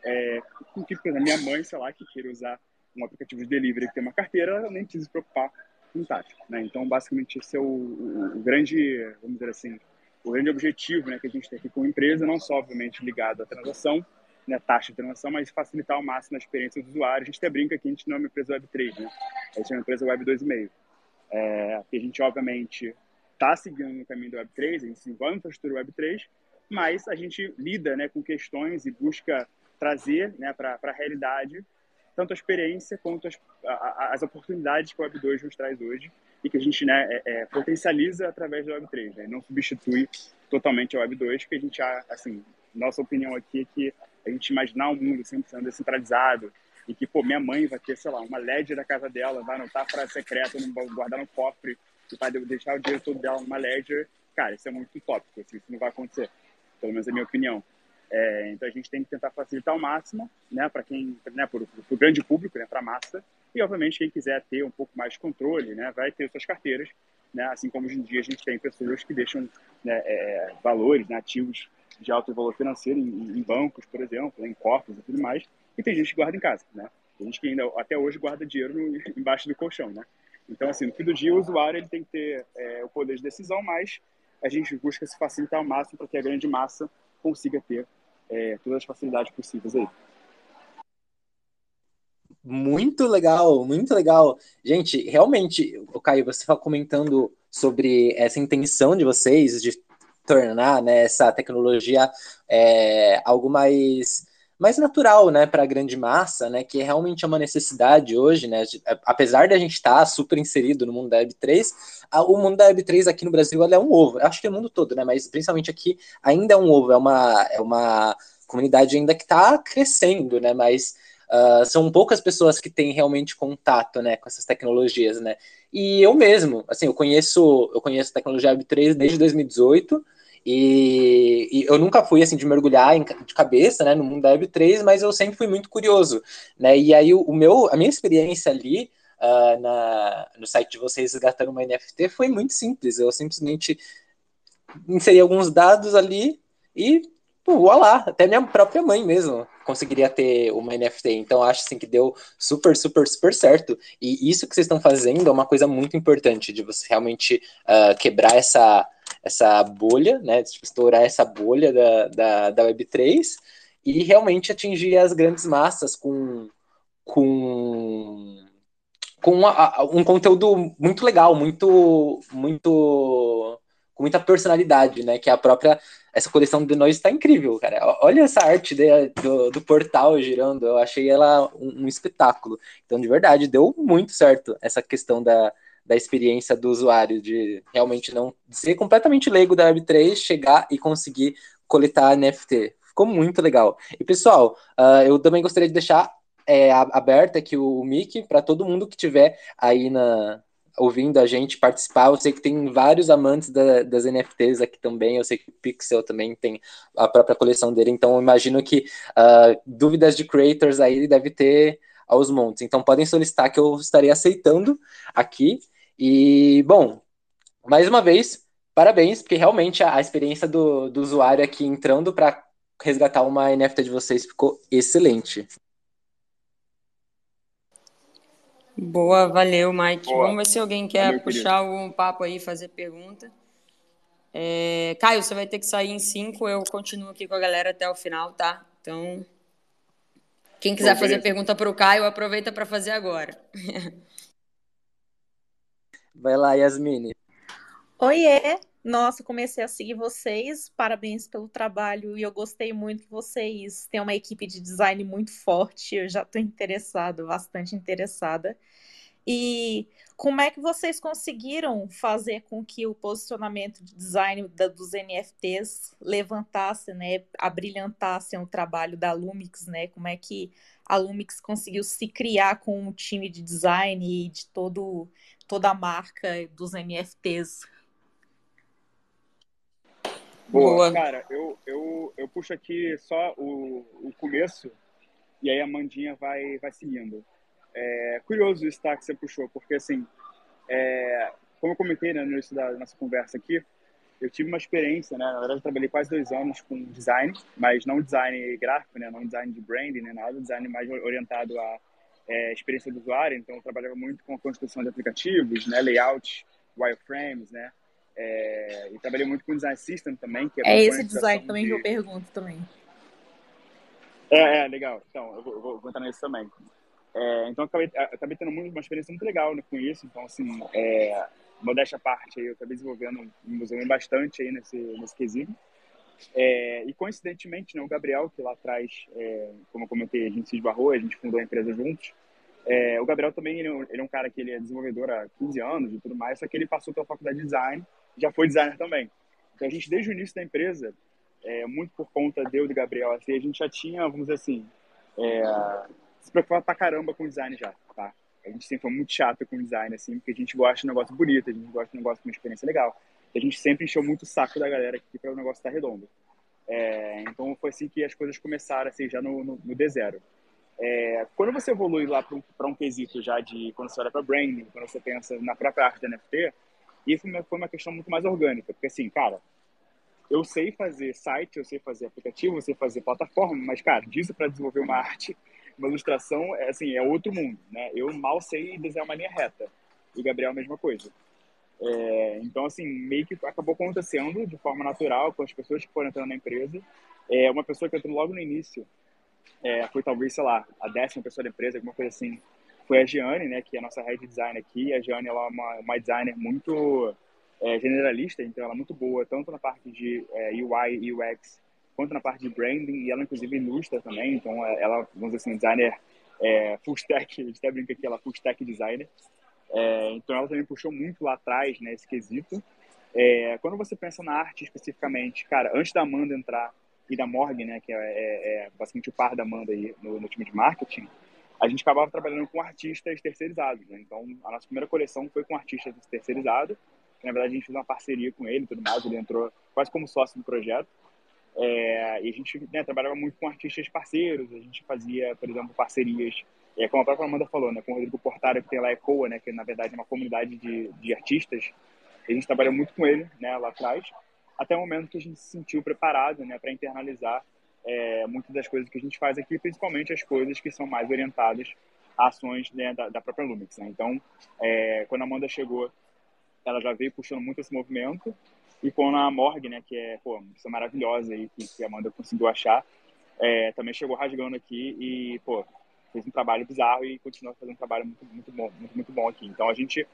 é, que, por exemplo, minha mãe, sei lá, que queira usar um aplicativo de delivery que tem uma carteira, ela nem precisa se preocupar com taxa. Né? Então, basicamente, esse é o, o, o grande, vamos dizer assim, o grande objetivo né, que a gente tem aqui com a empresa, não só, obviamente, ligado à transação, né, taxa de transação, mas facilitar ao máximo a experiência do usuário. A gente até brinca que a gente não é uma empresa Web3, né? A gente é uma empresa Web 2,5. É, a gente, obviamente, está seguindo no caminho do Web3, a gente se envolve em infraestrutura Web3, mas a gente lida né, com questões e busca trazer né, para a realidade tanto a experiência quanto as, a, as oportunidades que o Web2 nos traz hoje e que a gente né, é, é, potencializa através do Web3, né? não substitui totalmente o Web2, que a gente, assim, nossa opinião aqui é que a gente imaginar um mundo 100% descentralizado e que, pô, minha mãe vai ter, sei lá, uma LED da casa dela, vai anotar a frase secreta, guardar no cofre e vai deixar o dinheiro todo dela numa ledger, cara, isso é muito utópico, assim, isso não vai acontecer, pelo menos é a minha opinião. É, então a gente tem que tentar facilitar ao máximo, né, para quem, né, para o grande público, né, para a massa, e obviamente quem quiser ter um pouco mais de controle, né, vai ter suas carteiras, né, assim como hoje em dia a gente tem pessoas que deixam né, é, valores, né, ativos de alto valor financeiro em, em, bancos, por exemplo, em corpos e tudo mais, e tem gente que guarda em casa, né? Tem gente que ainda até hoje guarda dinheiro no, embaixo do colchão, né? Então, assim, no fim do dia, o usuário ele tem que ter é, o poder de decisão, mas a gente busca se facilitar ao máximo para que a grande massa consiga ter é, todas as facilidades possíveis aí. Muito legal, muito legal. Gente, realmente, o Caio, você está comentando sobre essa intenção de vocês de tornar né, essa tecnologia é, algo mais mais natural, né, para a grande massa, né, que realmente é uma necessidade hoje, né, de, apesar de a gente estar tá super inserido no mundo da Web3, a, o mundo da Web3 aqui no Brasil é um ovo, acho que é o mundo todo, né, mas principalmente aqui ainda é um ovo, é uma, é uma comunidade ainda que está crescendo, né? Mas uh, são poucas pessoas que têm realmente contato, né, com essas tecnologias, né? E eu mesmo, assim, eu conheço, eu conheço a tecnologia Web3 desde 2018. E, e, eu nunca fui assim de mergulhar em, de cabeça né, no mundo da Web3, mas eu sempre fui muito curioso. Né? E aí o, o meu, a minha experiência ali uh, na, no site de vocês resgatando uma NFT foi muito simples. Eu simplesmente inseri alguns dados ali e pô, lá, até minha própria mãe mesmo conseguiria ter uma NFT. Então acho assim que deu super, super, super certo. E isso que vocês estão fazendo é uma coisa muito importante de você realmente uh, quebrar essa essa bolha, né? Tipo, estourar essa bolha da, da, da Web3 e realmente atingir as grandes massas com, com com um conteúdo muito legal, muito, muito, com muita personalidade, né? Que é a própria, essa coleção de nós está incrível, cara. Olha essa arte de, do, do portal girando, eu achei ela um, um, espetáculo. Então, de verdade, deu muito certo essa questão da, da experiência do usuário, de realmente não ser completamente leigo da Web3, chegar e conseguir coletar NFT. Ficou muito legal. E, pessoal, uh, eu também gostaria de deixar é, aberta aqui o, o mic para todo mundo que tiver aí na, ouvindo a gente participar. Eu sei que tem vários amantes da, das NFTs aqui também. Eu sei que o Pixel também tem a própria coleção dele. Então, eu imagino que uh, dúvidas de creators aí deve ter aos montes. Então, podem solicitar que eu estarei aceitando aqui. E, bom, mais uma vez, parabéns, porque realmente a, a experiência do, do usuário aqui entrando para resgatar uma NFT de vocês ficou excelente. Boa, valeu, Mike. Boa. Vamos ver se alguém quer valeu, puxar algum papo aí, fazer pergunta. É... Caio, você vai ter que sair em cinco, eu continuo aqui com a galera até o final, tá? Então, quem quiser fazer pergunta para o Caio, aproveita para fazer agora. Vai lá, Yasmine. Oiê! Nossa, comecei a seguir vocês. Parabéns pelo trabalho e eu gostei muito que vocês têm uma equipe de design muito forte. Eu já estou interessado, bastante interessada. E como é que vocês conseguiram fazer com que o posicionamento de design da, dos NFTs levantasse, né, abrilhantasse o trabalho da Lumix, né? Como é que a Lumix conseguiu se criar com um time de design e de todo, toda a marca dos NFTs Boa. Cara, eu, eu, eu puxo aqui só o, o começo e aí a Mandinha vai, vai seguindo. É curioso isso tá, que você puxou, porque assim, é, como eu comentei né, no início da nossa conversa aqui, eu tive uma experiência, né? Na verdade, eu trabalhei quase dois anos com design, mas não design gráfico, né? Não design de branding, né? Nada, design mais orientado à é, experiência do usuário. Então, eu trabalhava muito com a construção de aplicativos, né? Layout, wireframes, né? É, e trabalhei muito com design system também. Que é, é esse design também de... que eu pergunto também. É, é legal. Então, eu vou, eu vou entrar nisso também. É, então, acabei, acabei tendo uma experiência muito legal né, com isso. Então, assim, é, modéstia à parte, eu acabei desenvolvendo, me desenvolvendo bastante aí nesse, nesse quesito. É, e, coincidentemente, né, o Gabriel, que lá atrás, é, como eu comentei, a gente se esbarrou, a gente fundou a empresa juntos. É, o Gabriel também, ele, é ele, é um cara que ele é desenvolvedor há 15 anos e tudo mais, só que ele passou pela faculdade de design já foi designer também. Então a gente, desde o início da empresa, é, muito por conta de eu e do Gabriel, assim, a gente já tinha, vamos dizer assim, é, se preocupava pra caramba com design já, tá? A gente sempre foi muito chato com design, assim, porque a gente gosta de um negócio bonito, a gente gosta de um negócio com uma experiência legal. A gente sempre encheu muito o saco da galera aqui para o negócio estar redondo. É, então foi assim que as coisas começaram, assim, já no, no, no D0. É, quando você evolui lá para um, um quesito já de, quando você olha para branding, quando você pensa na própria arte da NFT, isso foi uma questão muito mais orgânica, porque assim, cara, eu sei fazer site, eu sei fazer aplicativo, eu sei fazer plataforma, mas, cara, disso para desenvolver uma arte, uma ilustração, é, assim, é outro mundo, né? Eu mal sei desenhar uma linha reta. E o Gabriel a mesma coisa. É, então, assim, meio que acabou acontecendo de forma natural com as pessoas que foram entrando na empresa. É, uma pessoa que entrou logo no início, é, foi talvez, sei lá, a décima pessoa da empresa, alguma coisa assim, foi a Giane, né, que é a nossa head design aqui. A Giane ela é uma, uma designer muito é, generalista, então ela é muito boa, tanto na parte de é, UI e UX, quanto na parte de branding, e ela inclusive ilustra também, então é, ela, vamos dizer assim, designer é, full stack, a gente até brinca aqui, ela é full stack designer. É, então ela também puxou muito lá atrás, né, esse quesito. É, quando você pensa na arte especificamente, cara, antes da Amanda entrar, e da Morgan, né, que é, é, é basicamente o par da Amanda aí no, no, time de marketing, a gente acabava trabalhando com artistas terceirizados. Né? Então, a nossa primeira coleção foi com artistas terceirizados. Na verdade, a gente fez uma parceria com ele e tudo mais. Ele entrou quase como sócio do projeto. É, e a gente né, trabalhava muito com artistas parceiros. A gente fazia, por exemplo, parcerias, é, como a própria Amanda falou, né, com o Rodrigo Portara, que tem lá a ECOA, né, que na verdade é uma comunidade de, de artistas. A gente trabalhou muito com ele né, lá atrás até o momento que a gente se sentiu preparado né, para internalizar é, muitas das coisas que a gente faz aqui, principalmente as coisas que são mais orientadas a ações né, da, da, própria Lumix. Né? Então, é, quando a Amanda chegou, ela já veio puxando muito esse movimento, e quando a Morg, né, que é pô, uma pessoa maravilhosa aí, que, que a Amanda conseguiu achar, é, também chegou rasgando aqui e pô, fez um trabalho bizarro e continua fazendo um trabalho muito, muito bom, muito, muito bom aqui. Então, a gente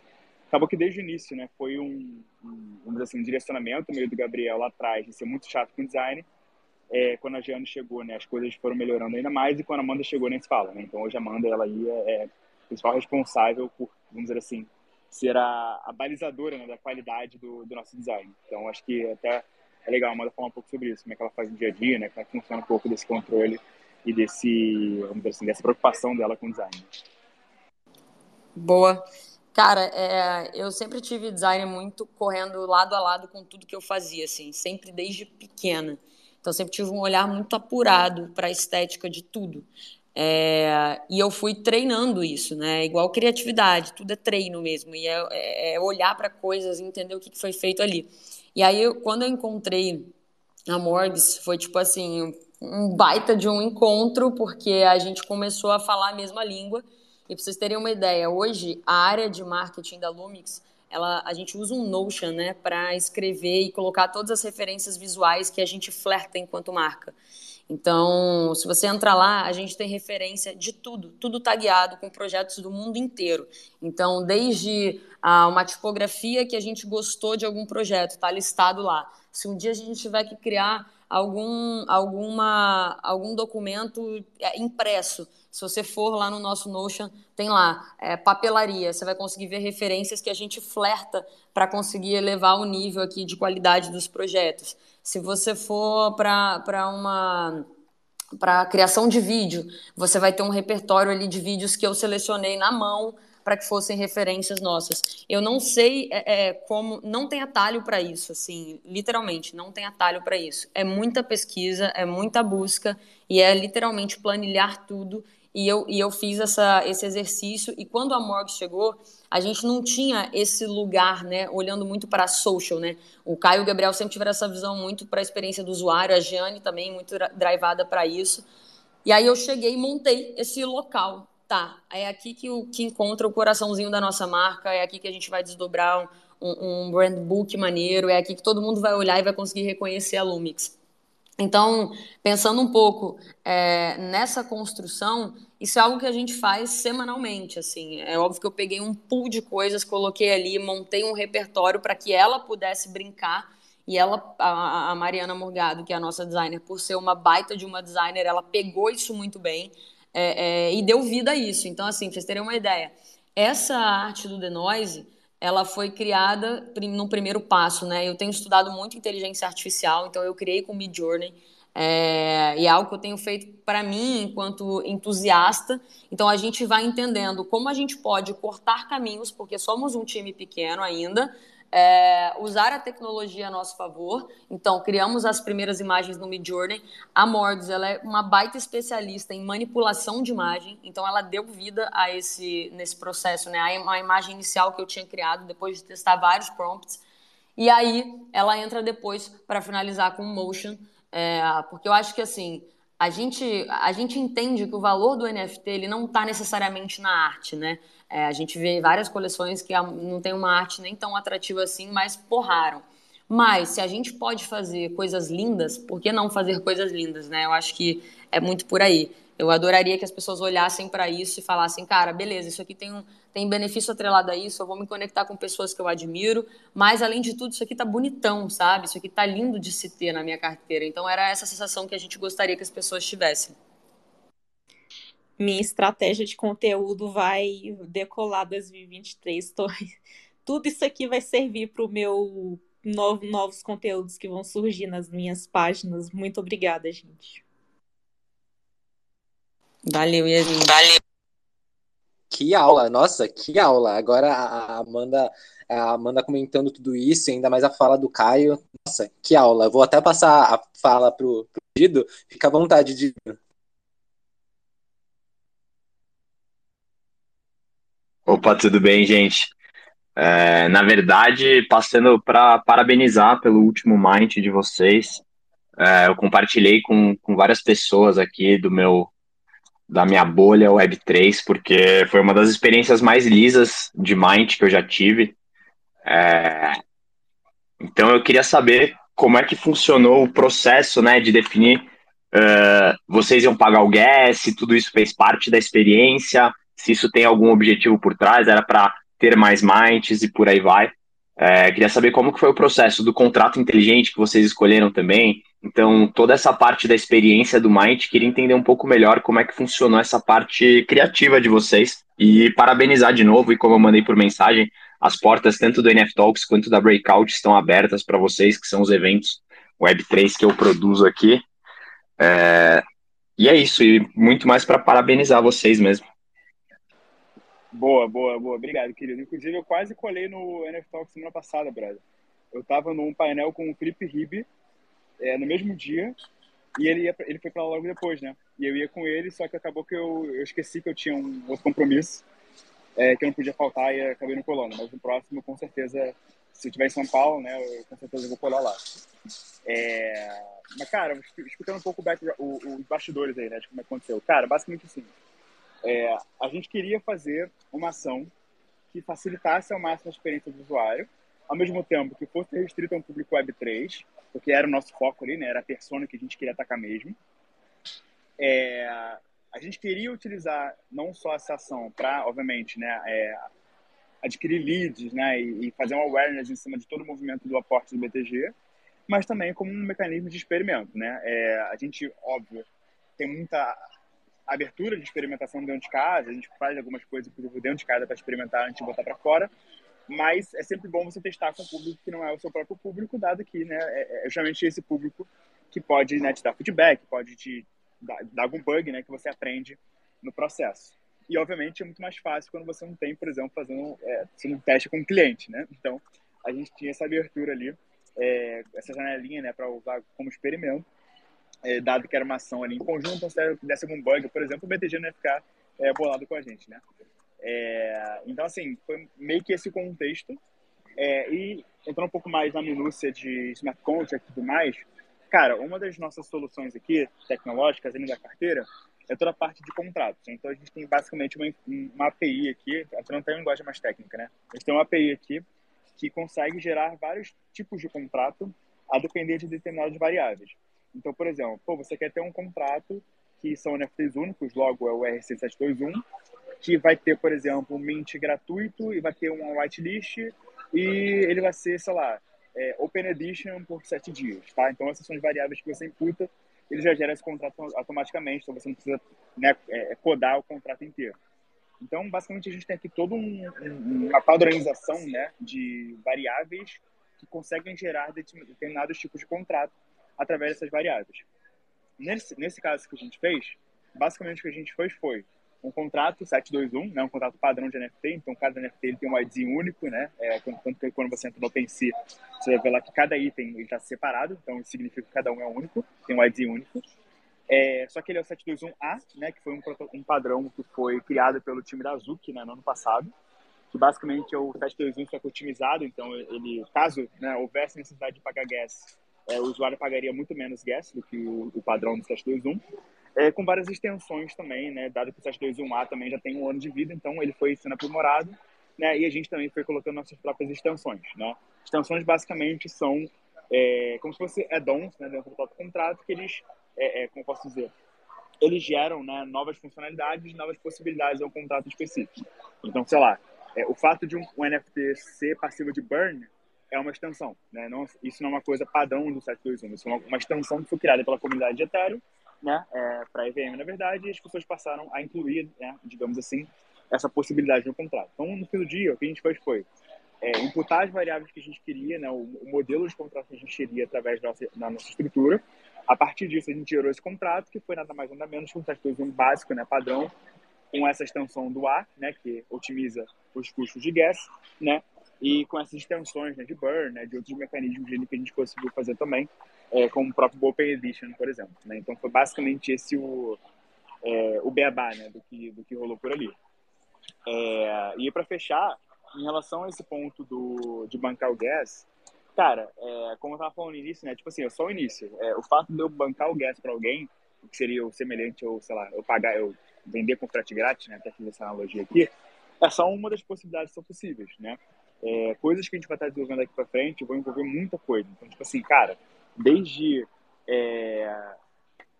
acabou que desde o início, né, foi um, um, assim, um direcionamento meio do Gabriel lá atrás, de ser muito chato com design. É, quando a Giane chegou, né, as coisas foram melhorando ainda mais e quando a Amanda chegou nem se fala, né? Então hoje a Amanda ela ia é, é principal responsável por, vamos dizer assim, ser a, a balizadora né, da qualidade do, do, nosso design. Então acho que até é legal a Amanda falar um pouco sobre isso, como é que ela faz no dia a dia, né, como é que funciona um pouco desse controle e desse, vamos dizer assim, dessa preocupação dela com o design. Boa. Cara, é, eu sempre tive design muito correndo lado a lado com tudo que eu fazia, assim, sempre desde pequena. Então, sempre tive um olhar muito apurado para a estética de tudo. É, e eu fui treinando isso, né? Igual criatividade, tudo é treino mesmo. E é, é, é olhar para coisas entender o que foi feito ali. E aí, eu, quando eu encontrei a Morgs, foi tipo assim, um baita de um encontro, porque a gente começou a falar a mesma língua e para vocês terem uma ideia, hoje a área de marketing da Lumix, ela, a gente usa um Notion né, para escrever e colocar todas as referências visuais que a gente flerta enquanto marca. Então, se você entrar lá, a gente tem referência de tudo, tudo tagueado com projetos do mundo inteiro. Então, desde ah, uma tipografia que a gente gostou de algum projeto, está listado lá. Se um dia a gente tiver que criar algum, alguma, algum documento é, impresso, se você for lá no nosso Notion, tem lá é, papelaria. Você vai conseguir ver referências que a gente flerta para conseguir elevar o nível aqui de qualidade dos projetos. Se você for para uma para criação de vídeo, você vai ter um repertório ali de vídeos que eu selecionei na mão para que fossem referências nossas. Eu não sei é, é como, não tem atalho para isso, assim, literalmente, não tem atalho para isso. É muita pesquisa, é muita busca e é literalmente planilhar tudo e eu, e eu fiz essa, esse exercício. E quando a Morg chegou, a gente não tinha esse lugar, né, olhando muito para a social, né? O Caio e o Gabriel sempre tiveram essa visão muito para a experiência do usuário, a Giane também muito drivada para isso. E aí eu cheguei e montei esse local. Tá, é aqui que, o, que encontra o coraçãozinho da nossa marca, é aqui que a gente vai desdobrar um, um, brand book maneiro, é aqui que todo mundo vai olhar e vai conseguir reconhecer a Lumix. Então, pensando um pouco é, nessa construção, isso é algo que a gente faz semanalmente. Assim, é óbvio que eu peguei um pool de coisas, coloquei ali, montei um repertório para que ela pudesse brincar. E ela, a, a Mariana Morgado, que é a nossa designer, por ser uma baita de uma designer, ela pegou isso muito bem é, é, e deu vida a isso. Então, assim, pra vocês terem uma ideia, essa arte do The Noise ela foi criada no primeiro passo, né? Eu tenho estudado muito inteligência artificial, então eu criei com Mid Journey. É, e é algo que eu tenho feito para mim enquanto entusiasta. Então a gente vai entendendo como a gente pode cortar caminhos, porque somos um time pequeno ainda, é, usar a tecnologia a nosso favor. Então, criamos as primeiras imagens no Midjourney. A Mords ela é uma baita especialista em manipulação de imagem, então ela deu vida a esse nesse processo, né? A, a imagem inicial que eu tinha criado depois de testar vários prompts. E aí ela entra depois para finalizar com motion, é, porque eu acho que assim a gente, a gente entende que o valor do NFT ele não está necessariamente na arte, né? É, a gente vê várias coleções que não tem uma arte nem tão atrativa assim, mas porraram. Mas se a gente pode fazer coisas lindas, por que não fazer coisas lindas, né? Eu acho que é muito por aí. Eu adoraria que as pessoas olhassem para isso e falassem, cara, beleza, isso aqui tem, um, tem benefício atrelado a isso, eu vou me conectar com pessoas que eu admiro, mas além de tudo, isso aqui tá bonitão, sabe? Isso aqui tá lindo de se ter na minha carteira. Então era essa sensação que a gente gostaria que as pessoas tivessem. Minha estratégia de conteúdo vai decolar 2023. Tô... Tudo isso aqui vai servir para o meu novos conteúdos que vão surgir nas minhas páginas. Muito obrigada, gente. Valeu, Yasmin. Valeu. Que aula, nossa, que aula. Agora a Amanda, a Amanda comentando tudo isso, ainda mais a fala do Caio. Nossa, que aula. Vou até passar a fala pro, pro Dido. Fica à vontade, Dido. Opa, tudo bem, gente? É, na verdade, passando para parabenizar pelo último Mind de vocês. É, eu compartilhei com, com várias pessoas aqui do meu da minha bolha Web3, porque foi uma das experiências mais lisas de Mind que eu já tive. É, então eu queria saber como é que funcionou o processo né, de definir uh, vocês iam pagar o gas, se tudo isso fez parte da experiência, se isso tem algum objetivo por trás, era para ter mais minds e por aí vai. É, queria saber como que foi o processo do contrato inteligente que vocês escolheram também. Então, toda essa parte da experiência do Mind, queria entender um pouco melhor como é que funcionou essa parte criativa de vocês. E parabenizar de novo, e como eu mandei por mensagem, as portas tanto do NF Talks quanto da Breakout estão abertas para vocês, que são os eventos Web3 que eu produzo aqui. É, e é isso, e muito mais para parabenizar vocês mesmo. Boa, boa, boa. Obrigado, querido. Inclusive, eu quase colei no NF Talk semana passada, brother. Eu tava num painel com o Felipe Ribe é, no mesmo dia e ele, ia, ele foi para lá logo depois, né? E eu ia com ele, só que acabou que eu, eu esqueci que eu tinha um outro compromisso é, que eu não podia faltar e acabei não colando. Mas no próximo, com certeza, se eu estiver em São Paulo, né, eu, com certeza vou colar lá. É... Mas, cara, explicando um pouco o, os bastidores aí, né, de como aconteceu. Cara, basicamente assim, é, a gente queria fazer uma ação que facilitasse ao máximo a experiência do usuário, ao mesmo tempo que fosse restrito a um público Web3, porque era o nosso foco ali, né? Era a persona que a gente queria atacar mesmo. É, a gente queria utilizar não só essa ação para, obviamente, né, é, adquirir leads, né, e, e, fazer uma awareness em cima de todo o movimento do aporte do BTG, mas também como um mecanismo de experimento, né? É, a gente, óbvio, tem muita abertura de experimentação dentro de casa, a gente faz algumas coisas dentro de casa para experimentar antes de botar para fora, mas é sempre bom você testar com um público que não é o seu próprio público, dado que né, é, é justamente esse público que pode né, te dar feedback, pode te dar, dar algum bug né, que você aprende no processo. E, obviamente, é muito mais fácil quando você não tem, por exemplo, fazendo, é, um teste com um cliente, né? Então, a gente tinha essa abertura ali, é, essa janelinha, né, para usar como experimento é, dado que era uma ação ali em conjunto, se desse algum bug, por exemplo, o BTG não ia ficar é, bolado com a gente, né? É, então, assim, foi meio que esse contexto. É, e entrando um pouco mais na minúcia de smart contract e tudo mais, cara, uma das nossas soluções aqui, tecnológicas, além da carteira, é toda a parte de contratos. Então, a gente tem basicamente uma, uma API aqui, até não tem linguagem mais técnica, né? A gente tem uma API aqui que consegue gerar vários tipos de contrato a depender de determinadas variáveis. Então, por exemplo, pô, você quer ter um contrato que são NFTs únicos, logo é o RC721, que vai ter, por exemplo, um mint gratuito e vai ter uma whitelist e ele vai ser, sei lá, é, Open Edition por sete dias, tá? Então, essas são as variáveis que você imputa, ele já gera esse contrato automaticamente, então você não precisa né, é, codar o contrato inteiro. Então, basicamente, a gente tem aqui toda um, um, uma padronização né, de variáveis que conseguem gerar determinados tipos de contrato através dessas variáveis. Nesse, nesse caso que a gente fez, basicamente o que a gente fez foi um contrato 721, né, um contrato padrão de NFT, então cada NFT ele tem um ID único, né, é, tanto que quando você entra no OpenSea, você vai ver lá que cada item está separado, então isso significa que cada um é único, tem um ID único. É, só que ele é o 721A, né, que foi um, um padrão que foi criado pelo time da Azuki né, no ano passado, que basicamente é o 721 só que otimizado, então ele, caso né, houvesse necessidade de pagar gas é, o usuário pagaria muito menos gas do que o, o padrão do 721, é, com várias extensões também, né, dado que o 721A também já tem um ano de vida, então ele foi sendo aprimorado, né, e a gente também foi colocando nossas próprias extensões. Né. Extensões basicamente são é, como se fosse add-ons né, dentro do próprio contrato, que eles, é, é, como posso dizer, eles geram né, novas funcionalidades, novas possibilidades ao contrato específico. Então, sei lá, é, o fato de um, um NFT ser passivo de burn é uma extensão, né? Não, isso não é uma coisa padrão do 721, isso é uma, uma extensão que foi criada pela comunidade de Ethereum, né? É, para a EVM, na verdade, e as pessoas passaram a incluir, né, digamos assim, essa possibilidade no contrato. Então, no fim do dia, o que a gente fez foi, é, imputar as variáveis que a gente queria, né, o, o modelo de contrato que a gente queria através da nossa, da nossa estrutura. A partir disso, a gente gerou esse contrato, que foi nada mais nada menos que um teste básico, né, padrão, com essa extensão do ar, né, que otimiza os custos de gas, né, e com essas extensões né, de burn, né, de outros mecanismos que a gente conseguiu fazer também, é, como o próprio Open Edition, por exemplo. Né? Então, foi basicamente esse o, é, o beabá né, do, que, do que rolou por ali. É, e para fechar, em relação a esse ponto do, de bancar o gas, cara, é, como eu estava falando no início, né, tipo assim, é só o início. É, o fato de eu bancar o gas para alguém, que seria o semelhante, ou sei lá, eu pagar, eu vender com frete grátis, né, até fiz essa analogia aqui, é só uma das possibilidades que são possíveis, né? É, coisas que a gente vai estar desenvolvendo aqui para frente vão envolver muita coisa. Então, tipo assim, cara, desde é,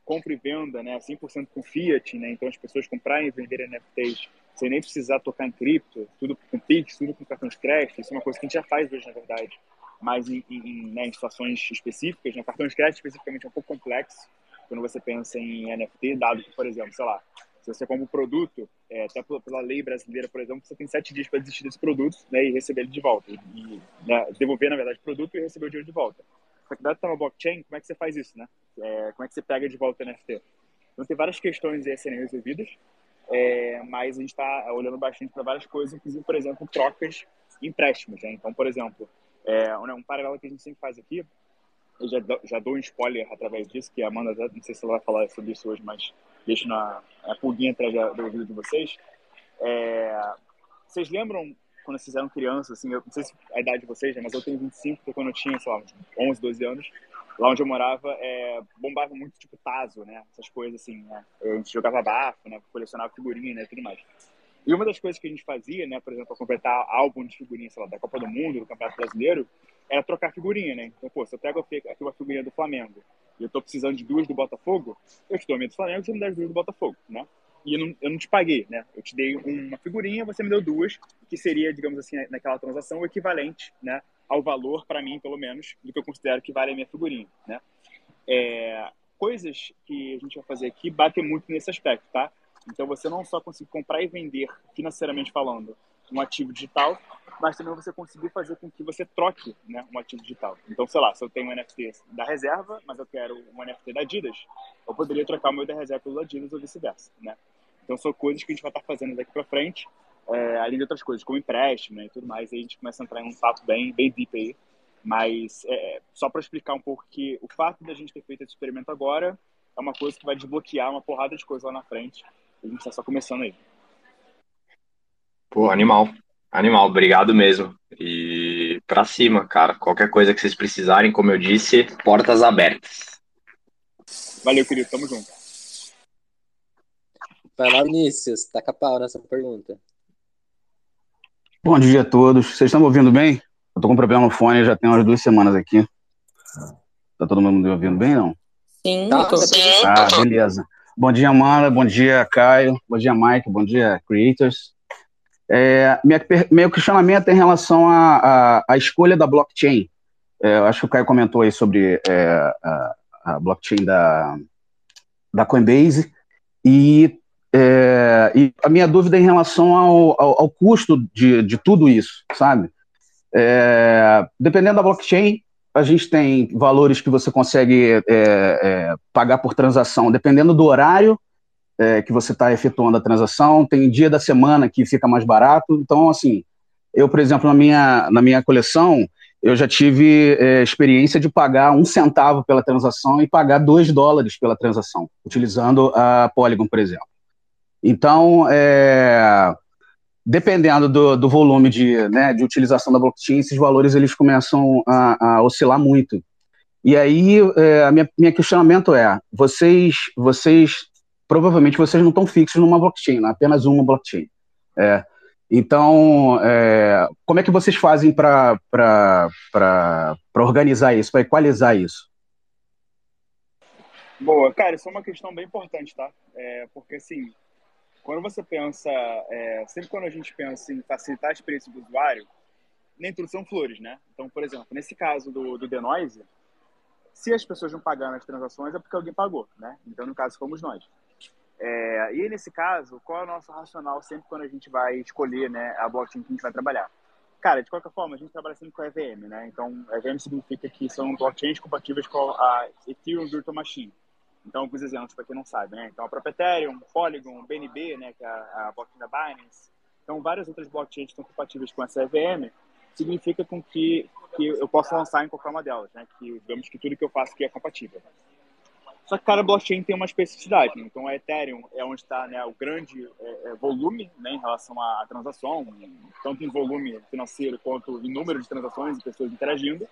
compra e venda, né, 100% com fiat, né, então as pessoas comprarem e venderem NFTs sem nem precisar tocar em cripto, tudo com Pix, tudo com cartão de crédito, isso é uma coisa que a gente já faz hoje, na verdade, mas em, em, né, em situações específicas, né, cartão de crédito especificamente é um pouco complexo, quando você pensa em NFT, dado que, por exemplo, sei lá, se você compra um produto, é, até pela, lei brasileira, por exemplo, você tem sete dias para desistir desse produto né, e receber ele de volta. E, né, devolver, na verdade, o produto e receber o dinheiro de volta. Só que dado que tá blockchain, como é que você faz isso, né? É, como é que você pega de volta o NFT? Então tem várias questões aí a serem resolvidas, é, mas a gente está olhando bastante para várias coisas, inclusive, por exemplo, trocas e empréstimos. Né? Então, por exemplo, é, um paralelo que a gente sempre faz aqui, eu já, já dou um spoiler através disso, que a Amanda, não sei se ela vai falar sobre isso hoje, mas deixo na a pulguinha atrás do ouvido de vocês. É, vocês lembram quando vocês eram crianças, assim, eu não sei se a idade de vocês, né, mas eu tenho 25, porque quando eu tinha, sei lá, 11, 12 anos, lá onde eu morava, é, bombava muito, tipo, taso, né, essas coisas, assim, né, a gente jogava bafo, né, colecionava figurinha, né, tudo mais. E uma das coisas que a gente fazia, né, por exemplo, para completar álbum de figurinha, sei lá, da Copa do Mundo, do Campeonato Brasileiro, era trocar figurinha, né? Então, pô, se eu pego aqui uma figurinha do Flamengo e eu tô precisando de duas do Botafogo, eu te dou a minha do Flamengo e você me dá as duas do Botafogo, né? E não, eu não te paguei, né? Eu te dei uma figurinha, você me deu duas, que seria, digamos assim, naquela transação, o equivalente, né? Ao valor, para mim, pelo menos, do que eu considero que vale a minha figurinha, né? É, coisas que a gente vai fazer aqui batem muito nesse aspecto, tá? Então, você não só consegue comprar e vender, financeiramente falando, um ativo digital, mas também você conseguir fazer com que você troque né, um ativo digital. Então, sei lá, se eu tenho um NFT da reserva, mas eu quero um NFT da Adidas, eu poderia trocar o meu da reserva pelo Adidas ou vice-versa, né? Então, são coisas que a gente vai estar fazendo daqui para frente, é, além de outras coisas, como empréstimo né, e tudo mais, aí a gente começa a entrar em um papo bem, bem deep aí. Mas, é, só para explicar um pouco que o fato de a gente ter feito esse experimento agora é uma coisa que vai desbloquear uma porrada de coisa lá na frente. A gente está só começando aí. Pô, animal. Animal, obrigado mesmo. E pra cima, cara. Qualquer coisa que vocês precisarem, como eu disse, portas abertas. Valeu, querido. Tamo junto. Vai lá, Vinícius. Taca pau nessa pergunta. Bom dia a todos. Vocês estão me ouvindo bem? Eu tô com um problema no fone já tem umas duas semanas aqui. Tá todo mundo me ouvindo bem, não? Sim, tá, tô. Ah, beleza. Bom dia, Amanda. Bom dia, Caio. Bom dia, Mike. Bom dia, Creators. É, minha, meu questionamento é em relação à escolha da blockchain. É, eu acho que o Caio comentou aí sobre é, a, a, blockchain da, da Coinbase. E, é, e, a minha dúvida é em relação ao, ao, ao custo de, de tudo isso, sabe? É, dependendo da blockchain, a gente tem valores que você consegue é, pagar por transação, dependendo do horário é, que você está efetuando a transação, tem dia da semana que fica mais barato. Então, assim, eu, por exemplo, na minha, na minha coleção, eu já tive é, experiência de pagar um centavo pela transação e pagar dois dólares pela transação, utilizando a Polygon, por exemplo. Então, é, dependendo do, do volume de, né, de utilização da blockchain, esses valores eles começam a, a oscilar muito. E aí, é, a minha, minha questionamento é: vocês, vocês provavelmente vocês não estão fixos numa blockchain, né? apenas uma blockchain. É, então, é, como é que vocês fazem para organizar isso, para equalizar isso? Boa, cara, isso é uma questão bem importante, tá? É, porque, assim, quando você pensa, é, sempre quando a gente pensa em facilitar a experiência do usuário, nem tudo são flores, né? Então, por exemplo, nesse caso do, do Denoise, se as pessoas não pagaram as transações é porque alguém pagou, né? Então, no caso, fomos nós. É, e nesse caso, qual é o nosso racional sempre quando a gente vai escolher né, a blockchain que a gente vai trabalhar? Cara, de qualquer forma, a gente trabalha sempre com EVM, né? Então, EVM significa que são blockchains compatíveis com a Ethereum Virtual Machine. Então, alguns exemplos para quem não sabe, né? Então, a própria Ethereum, Polygon, BNB, né, que é a, blockchain da Binance. Então, várias outras blockchains que estão compatíveis com essa EVM, significa com que, que eu possa lançar em qualquer uma delas, né? Que, digamos que tudo que eu faço aqui é compatível. Só que cada blockchain tem uma especificidade. Né? Então, a Ethereum é onde está né, o grande é, é, volume né, em relação à transação, tanto em volume financeiro quanto em número de transações e pessoas interagindo.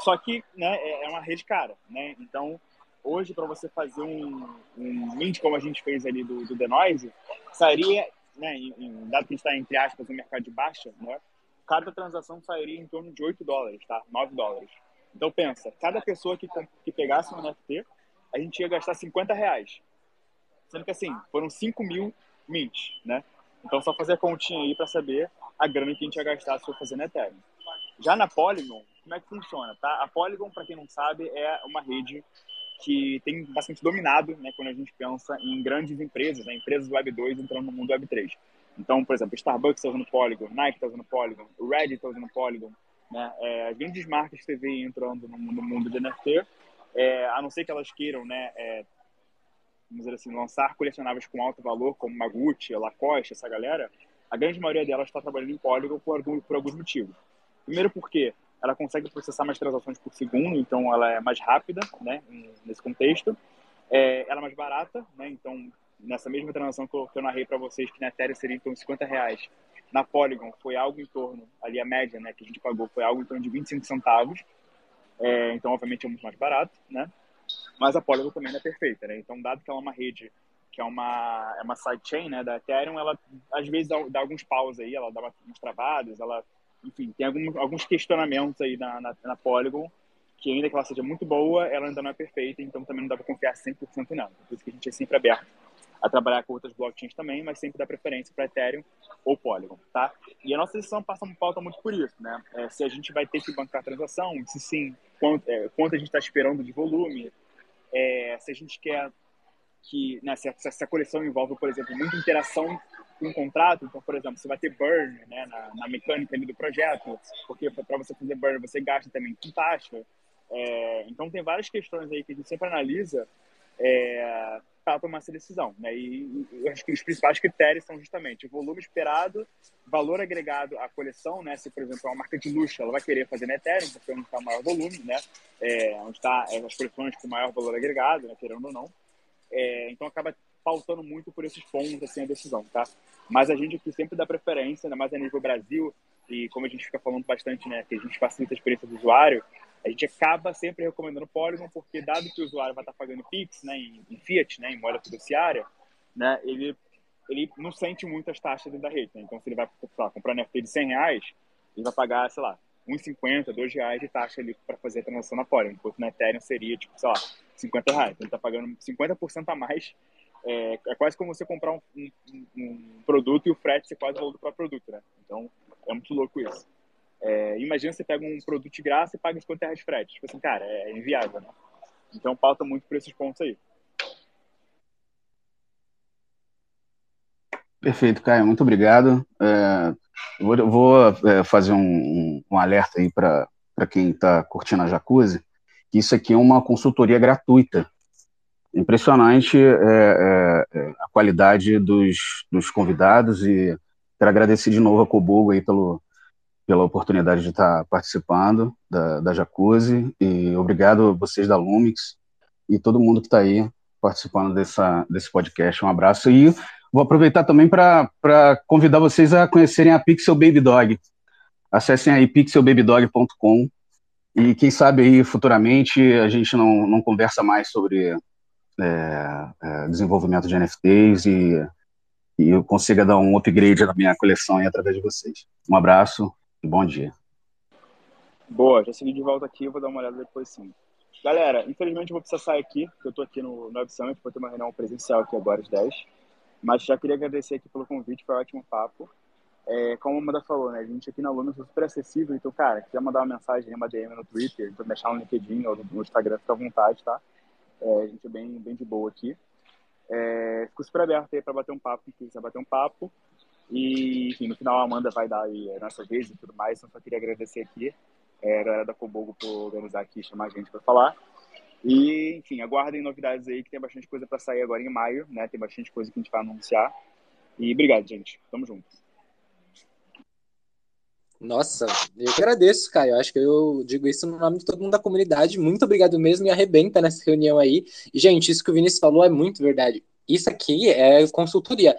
Só que né, é, é uma rede cara. Né? Então, hoje, para você fazer um, um mint como a gente fez ali do, do Denoise, sairia, né, em, em, dado que está, entre aspas, no mercado de baixa, né, cada transação sairia em torno de 8 dólares, tá? 9 dólares. Então, pensa, cada pessoa que, que pegasse um NFT a gente ia gastar 50 reais. Sendo que assim, foram 5 mil mints, né? Então só fazer a continha aí para saber a grana que a gente ia gastar se for fazendo Ethereum. Já na Polygon, como é que funciona, tá? A Polygon, para quem não sabe, é uma rede que tem bastante dominado, né, quando a gente pensa em grandes empresas, né, empresas Web 2 entrando no mundo Web 3. Então, por exemplo, Starbucks está usando Polygon, Nike está usando Polygon, Reddit está usando Polygon, né, é, as grandes marcas que você vê entrando no, no mundo de NFT é, a não ser que elas queiram, né, é, vamos dizer assim, lançar colecionáveis com alto valor, como Maguchi, Lacoste, essa galera, a grande maioria delas está trabalhando em Polygon por, por alguns motivos. Primeiro porque ela consegue processar mais transações por segundo, então ela é mais rápida, né, nesse contexto. É, ela é mais barata, né, então nessa mesma transação que eu, que eu narrei para vocês, que na Ethereum seria então 50 reais, na Polygon foi algo em torno, ali a média, né, que a gente pagou foi algo em torno de 25 centavos, é, então, obviamente, é muito mais barato, né? Mas a Polygon também não é perfeita, né? Então, dado que ela é uma rede, que é uma, é uma sidechain né, da Ethereum, ela às vezes dá, dá alguns paus aí, ela dá umas travadas, ela, enfim, tem alguns, alguns questionamentos aí na, na, na Polygon, que ainda que ela seja muito boa, ela ainda não é perfeita, então também não dá para confiar 100% nela. Por isso que a gente é sempre aberto a trabalhar com outras blockchains também, mas sempre dá preferência para Ethereum ou Polygon, tá? E a nossa decisão passa uma pauta muito por isso, né? É, se a gente vai ter que bancar a transação, se sim, quanto, é, quanto a gente está esperando de volume, é, se a gente quer que, né, se, essa coleção envolve, por exemplo, muita interação o contrato, então, por exemplo, você vai ter burn né, na, na mecânica do projeto, porque para você fazer burn você gasta também com taxa. É, então, tem várias questões aí que a gente sempre analisa é, para tomar essa decisão. Né? E, e acho que os principais critérios são justamente o volume esperado, valor agregado à coleção, né? Se, por exemplo, é uma marca de luxo, ela vai querer fazer na Ethereum, porque é onde está o maior volume, né? É, onde está é, as coleções com maior valor agregado, né? querendo ou não. É, então, acaba pautando muito por esses pontos, assim, a decisão, tá? Mas a gente aqui sempre dá preferência, ainda mais a nível Brasil, e como a gente fica falando bastante, né, que a gente facilita a experiência do usuário, a gente acaba sempre recomendando Polygon, porque dado que o usuário vai estar pagando Pix, né, em, em Fiat, né, em moeda fiduciária, né, ele, ele não sente muitas taxas dentro da rede. Né? Então, se ele vai lá, comprar NFT de 100 reais, ele vai pagar, sei lá, 1,50, 2 reais de taxa ali para fazer a transação na Polygon, enquanto na Ethereum seria, tipo, sei lá, 50 reais. Então, ele está pagando 50% a mais. É, é, quase como você comprar um, um, um, produto e o frete ser quase o valor do próprio produto, né? Então, é muito louco isso. É, imagina você pega um produto de graça e paga 50 reais de frete. Tipo assim, cara, é inviável, né? Então pauta muito por esses pontos aí. Perfeito, Caio, muito obrigado. É, vou, vou é, fazer um, um, alerta aí para quem está curtindo a Jacuzzi, que isso aqui é uma consultoria gratuita. Impressionante é, é, é, a qualidade dos, dos convidados e quero agradecer de novo a Cobogo aí pelo, pela oportunidade de estar participando da, da Jacuzzi e obrigado a vocês da Lumix e todo mundo que está aí participando dessa, desse podcast. Um abraço e vou aproveitar também para convidar vocês a conhecerem a Pixel Baby Dog. Acessem aí pixelbabydog.com e quem sabe aí futuramente a gente não, não conversa mais sobre é, é, desenvolvimento de NFTs e, e eu consiga dar um upgrade na minha coleção aí através de vocês. Um abraço Bom dia. Boa, já segui de volta aqui, vou dar uma olhada depois sim. Galera, infelizmente eu vou precisar sair aqui, porque eu estou aqui no, no Web Summit, vou ter uma reunião presencial aqui agora às 10. Mas já queria agradecer aqui pelo convite, foi um ótimo papo. É, como a Amanda falou, né, a gente aqui na Luna é super acessível, então, cara, quiser mandar uma mensagem, uma DM no Twitter, então deixar no LinkedIn ou no Instagram, fica à vontade, tá? É, a gente é bem, bem de boa aqui. É, fico super aberto aí para bater um papo, quem quiser bater um papo. E, enfim, no final a Amanda vai dar aí a nossa vez e tudo mais, então só queria agradecer aqui é, a galera da Cobogo por organizar aqui chamar a gente para falar. E, enfim, aguardem novidades aí, que tem bastante coisa para sair agora em maio, né? Tem bastante coisa que a gente vai anunciar. E obrigado, gente. Tamo junto. Nossa, eu agradeço, Caio. Acho que eu digo isso no nome de todo mundo da comunidade. Muito obrigado mesmo e arrebenta nessa reunião aí. E, gente, isso que o Vinícius falou é muito verdade. Isso aqui é consultoria.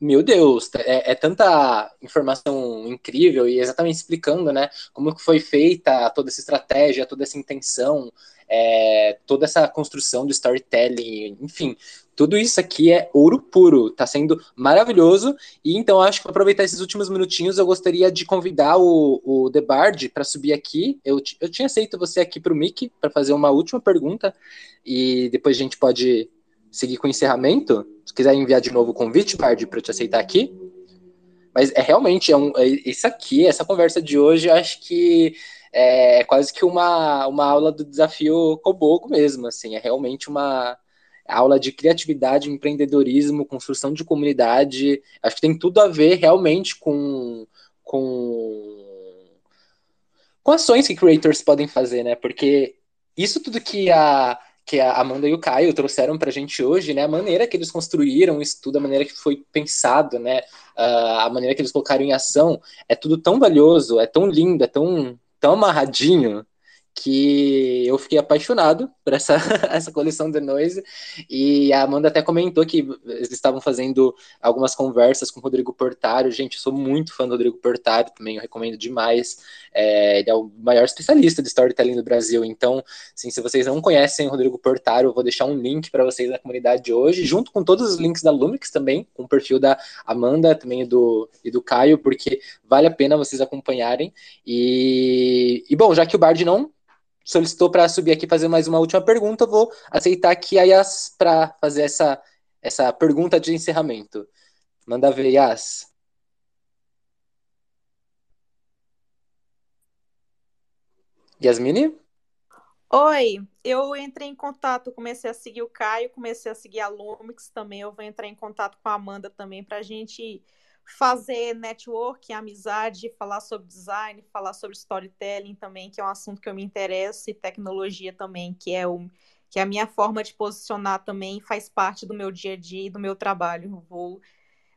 Meu Deus, é, é, tanta informação incrível e exatamente explicando, né, como que foi feita toda essa estratégia, toda essa intenção, é, toda essa construção do storytelling, enfim, tudo isso aqui é ouro puro, tá sendo maravilhoso. E então acho que para aproveitar esses últimos minutinhos, eu gostaria de convidar o, o The Bard para subir aqui. Eu, eu tinha aceito você aqui para o Mickey para fazer uma última pergunta e depois a gente pode seguir com o encerramento. Se quiser enviar de novo o convite, Bard, para eu te aceitar aqui. Mas é realmente é um, é, isso aqui, essa conversa de hoje, acho que é quase que uma, uma aula do desafio Cobogo mesmo, assim, é realmente uma aula de criatividade, empreendedorismo, construção de comunidade, acho que tem tudo a ver realmente com, com, com ações que creators podem fazer, né, porque isso tudo que a, que a Amanda e o Caio trouxeram para a gente hoje, né? A maneira que eles construíram isso tudo, a maneira que foi pensado, né? Uh, a maneira que eles colocaram em ação, é tudo tão valioso, é tão lindo, é tão tão amarradinho que eu fiquei apaixonado por essa, essa coleção The Noise, e a Amanda até comentou que eles estavam fazendo algumas conversas com o Rodrigo Portário, gente, eu sou muito fã do Rodrigo Portário também, eu recomendo demais, é, ele é o maior especialista de storytelling do Brasil, então, assim, se vocês não conhecem o Rodrigo Portário, eu vou deixar um link para vocês na comunidade de hoje, junto com todos os links da Lumix também, com o perfil da Amanda também do, e do Caio, porque vale a pena vocês acompanharem, e, e bom, já que o Bard não solicitou para subir aqui fazer mais uma última pergunta, vou aceitar aqui a Yas para fazer essa, essa pergunta de encerramento. Manda ver, Yas. Yasmini? Oi, eu entrei em contato, comecei a seguir o Caio, comecei a seguir a Lumix também. Eu vou entrar em contato com a Amanda também para a gente fazer network, amizade, falar sobre design, falar sobre storytelling também, que é um assunto que eu me interesso, e tecnologia também, que é o que é a minha forma de posicionar também faz parte do meu dia a dia e do meu trabalho. Vou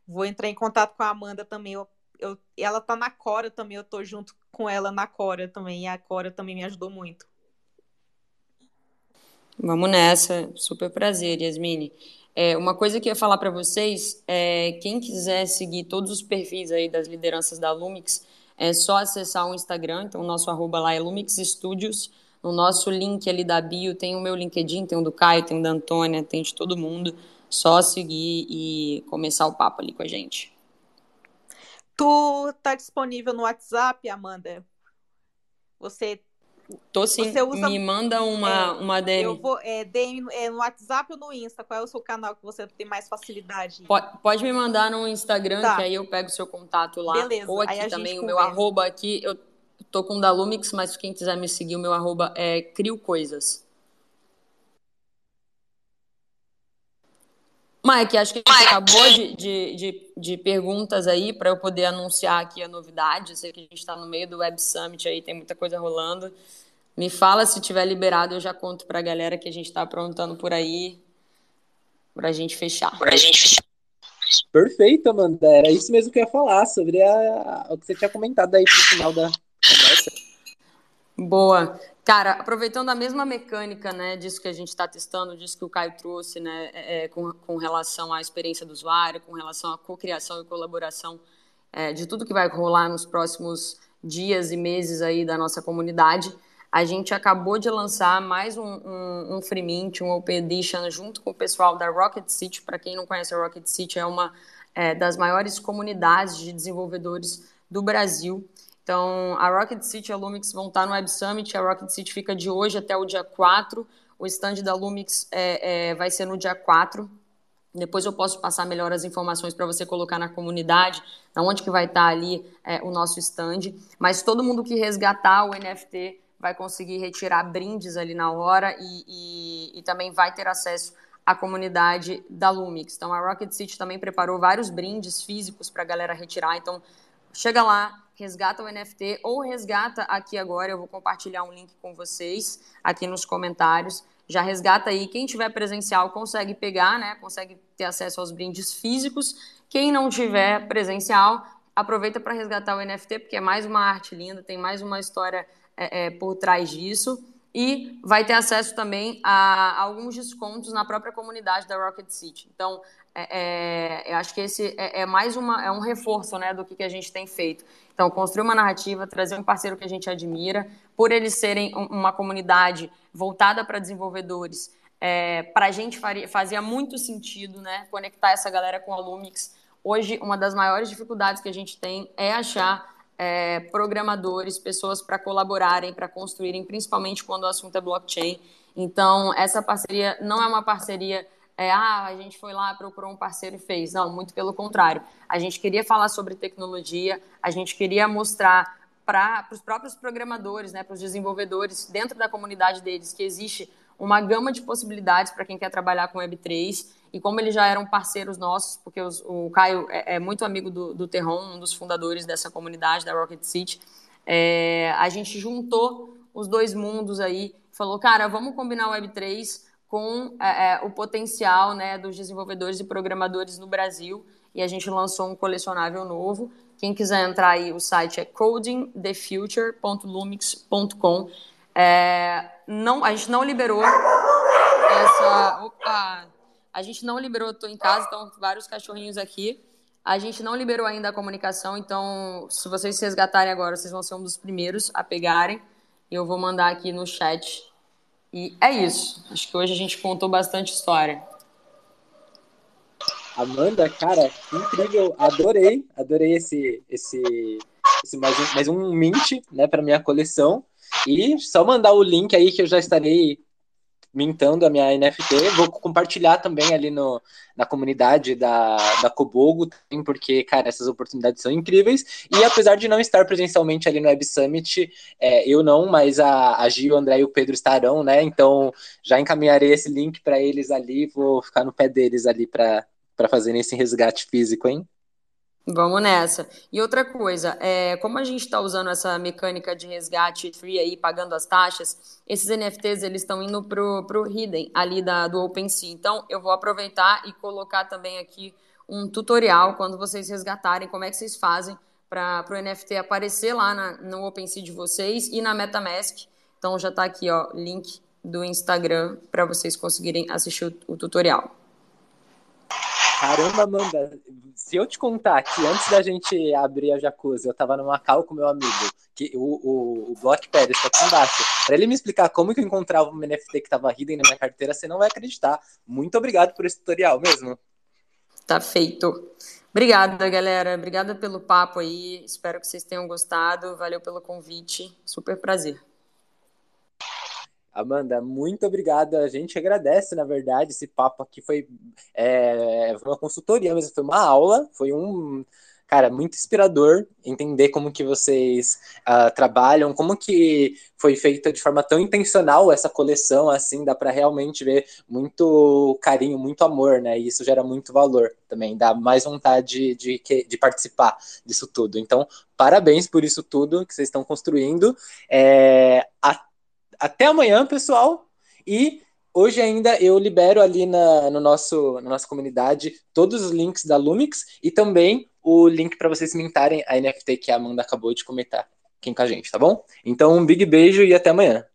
vou entrar em contato com a Amanda também. Eu, eu, ela tá na Cora também, eu tô junto com ela na Cora também, e a Cora também me ajudou muito. Vamos nessa, super prazer, Yasmine. É, uma coisa que eu ia falar para vocês é quem quiser seguir todos os perfis aí das lideranças da Lumix, é só acessar o Instagram, então o nosso arroba lá é Lumix Studios. No nosso link ali da bio tem o meu LinkedIn, tem o do Caio, tem o da Antônia, tem de todo mundo. Só seguir e começar o papo ali com a gente. Tu tá disponível no WhatsApp, Amanda? Você Tô sim. Você usa... Me manda uma, é, uma DM. Eu vou, é, DM é, no WhatsApp ou no Insta? Qual é o seu canal que você tem mais facilidade? Pode, pode me mandar no Instagram, tá. que aí eu pego o seu contato lá. Beleza. Ou aqui também, o meu arroba aqui. Eu tô com o da Lumix, mas quem quiser me seguir, o meu arroba é Crio Coisas. Mike, acho que a gente acabou de, de, de, de perguntas aí para eu poder anunciar aqui a novidade. Eu sei que a gente está no meio do Web Summit aí, tem muita coisa rolando. Me fala se tiver liberado, eu já conto para a galera que a gente está aprontando por aí para a gente fechar. Para a gente fechar. Perfeito, Amanda. Era isso mesmo que eu ia falar sobre a, o que você tinha comentado aí pro final da conversa. Boa. Cara, aproveitando a mesma mecânica, né, disso que a gente está testando, disso que o Caio trouxe, né, é, é, com, com relação à experiência do usuário, com relação à cocriação e colaboração é, de tudo que vai rolar nos próximos dias e meses aí da nossa comunidade, a gente acabou de lançar mais um, um, um Free Mint, um Open Edition, junto com o pessoal da Rocket City. Para quem não conhece, a Rocket City é uma é, das maiores comunidades de desenvolvedores do Brasil. Então, a Rocket City e a Lumix vão estar no Web Summit. A Rocket City fica de hoje até o dia 4. O stand da Lumix é, é, vai ser no dia 4. Depois eu posso passar melhor as informações para você colocar na comunidade, onde que vai estar ali é, o nosso stand. Mas todo mundo que resgatar o NFT vai conseguir retirar brindes ali na hora e, e, e também vai ter acesso a comunidade da Lumix. Então, a Rocket City também preparou vários brindes físicos para a galera retirar. Então, chega lá, resgata o NFT ou resgata aqui agora. Eu vou compartilhar um link com vocês aqui nos comentários. Já resgata aí. Quem tiver presencial consegue pegar, né? Consegue ter acesso aos brindes físicos. Quem não tiver presencial, aproveita para resgatar o NFT, porque é mais uma arte linda, tem mais uma história é, é, por trás disso e vai ter acesso também a, alguns descontos na própria comunidade da Rocket City. Então, é, é, acho que esse é, é, mais uma, é um reforço né, do que, que a gente tem feito. Então, construir uma narrativa, trazer um parceiro que a gente admira, por eles serem uma comunidade voltada para desenvolvedores, é, para a gente faria, fazia muito sentido né, conectar essa galera com a Lumix. Hoje, uma das maiores dificuldades que a gente tem é achar é, programadores, pessoas para colaborarem, para construírem, principalmente quando o assunto é blockchain. Então, essa parceria não é uma parceria, é, ah, a gente foi lá, procurou um parceiro e fez. Não, muito pelo contrário. A gente queria falar sobre tecnologia, a gente queria mostrar para os próprios programadores, né, para os desenvolvedores, dentro da comunidade deles, que existe uma gama de possibilidades para quem quer trabalhar com Web3 e como eles já eram parceiros nossos, porque os, o Caio é, é, muito amigo do, do Terron, um dos fundadores dessa comunidade, da Rocket City, é, a gente juntou os dois mundos aí, falou, cara, vamos combinar o Web3 com é, é, o potencial né, dos desenvolvedores e programadores no Brasil, e a gente lançou um colecionável novo. Quem quiser entrar aí, o site é codingthefuture.lumix.com. É, não, a gente não liberou essa. Opa! A gente não liberou, estou em casa, então vários cachorrinhos aqui. A gente não liberou ainda a comunicação, então se vocês se resgatarem agora, vocês vão ser um dos primeiros a pegarem. Eu vou mandar aqui no chat. E é isso. Acho que hoje a gente contou bastante história. Amanda, cara, incrível. Adorei, adorei esse, esse, esse mais, um, mais um mint, né, para minha coleção. E só mandar o link aí que eu já estarei mintando a minha NFT. Vou compartilhar também ali no, na comunidade da, da Cobogo, porque, cara, essas oportunidades são incríveis. E apesar de não estar presencialmente ali no Web Summit, é, eu não, mas a, a Gil, o André e o Pedro estarão, né? Então já encaminharei esse link para eles ali, vou ficar no pé deles ali para fazerem esse resgate físico, hein? Vamos nessa. E outra coisa, é, como a gente está usando essa mecânica de resgate free aí, pagando as taxas, esses NFTs eles estão indo pro, pro Hidden ali da, do OpenSea. Então, eu vou aproveitar e colocar também aqui um tutorial quando vocês resgatarem, como é que vocês fazem para o NFT aparecer lá na, no OpenSea de vocês e na MetaMask. Então, já está aqui, ó, link do Instagram para vocês conseguirem assistir o, o tutorial. Caramba, Amanda, se eu te contar que antes da gente abrir a jacuzzi, eu tava no Macau com meu amigo, que o, o, o Block Pérez tá aqui embaixo, para ele me explicar como que eu encontrava um NFT que tava hidden na minha carteira, você não vai acreditar. Muito obrigado por esse tutorial mesmo. Tá feito. Obrigada, galera. Obrigada pelo papo aí. Espero que vocês tenham gostado. Valeu pelo convite. Super prazer. Amanda, muito obrigado. A gente agradece, na verdade, esse papo aqui foi, é, uma consultoria, mas foi uma aula, foi um, cara, muito inspirador entender como que vocês uh, trabalham, como que foi feita de forma tão intencional essa coleção, assim, dá para realmente ver muito carinho, muito amor, né? E isso gera muito valor também, dá mais vontade de, de, de participar disso tudo. Então, parabéns por isso tudo que vocês estão construindo. É, até amanhã, pessoal. E hoje ainda eu libero ali na, no nosso, na nossa comunidade todos os links da Lumix e também o link para vocês mintarem a NFT que a Amanda acabou de comentar aqui com a gente, tá bom? Então, um big beijo e até amanhã.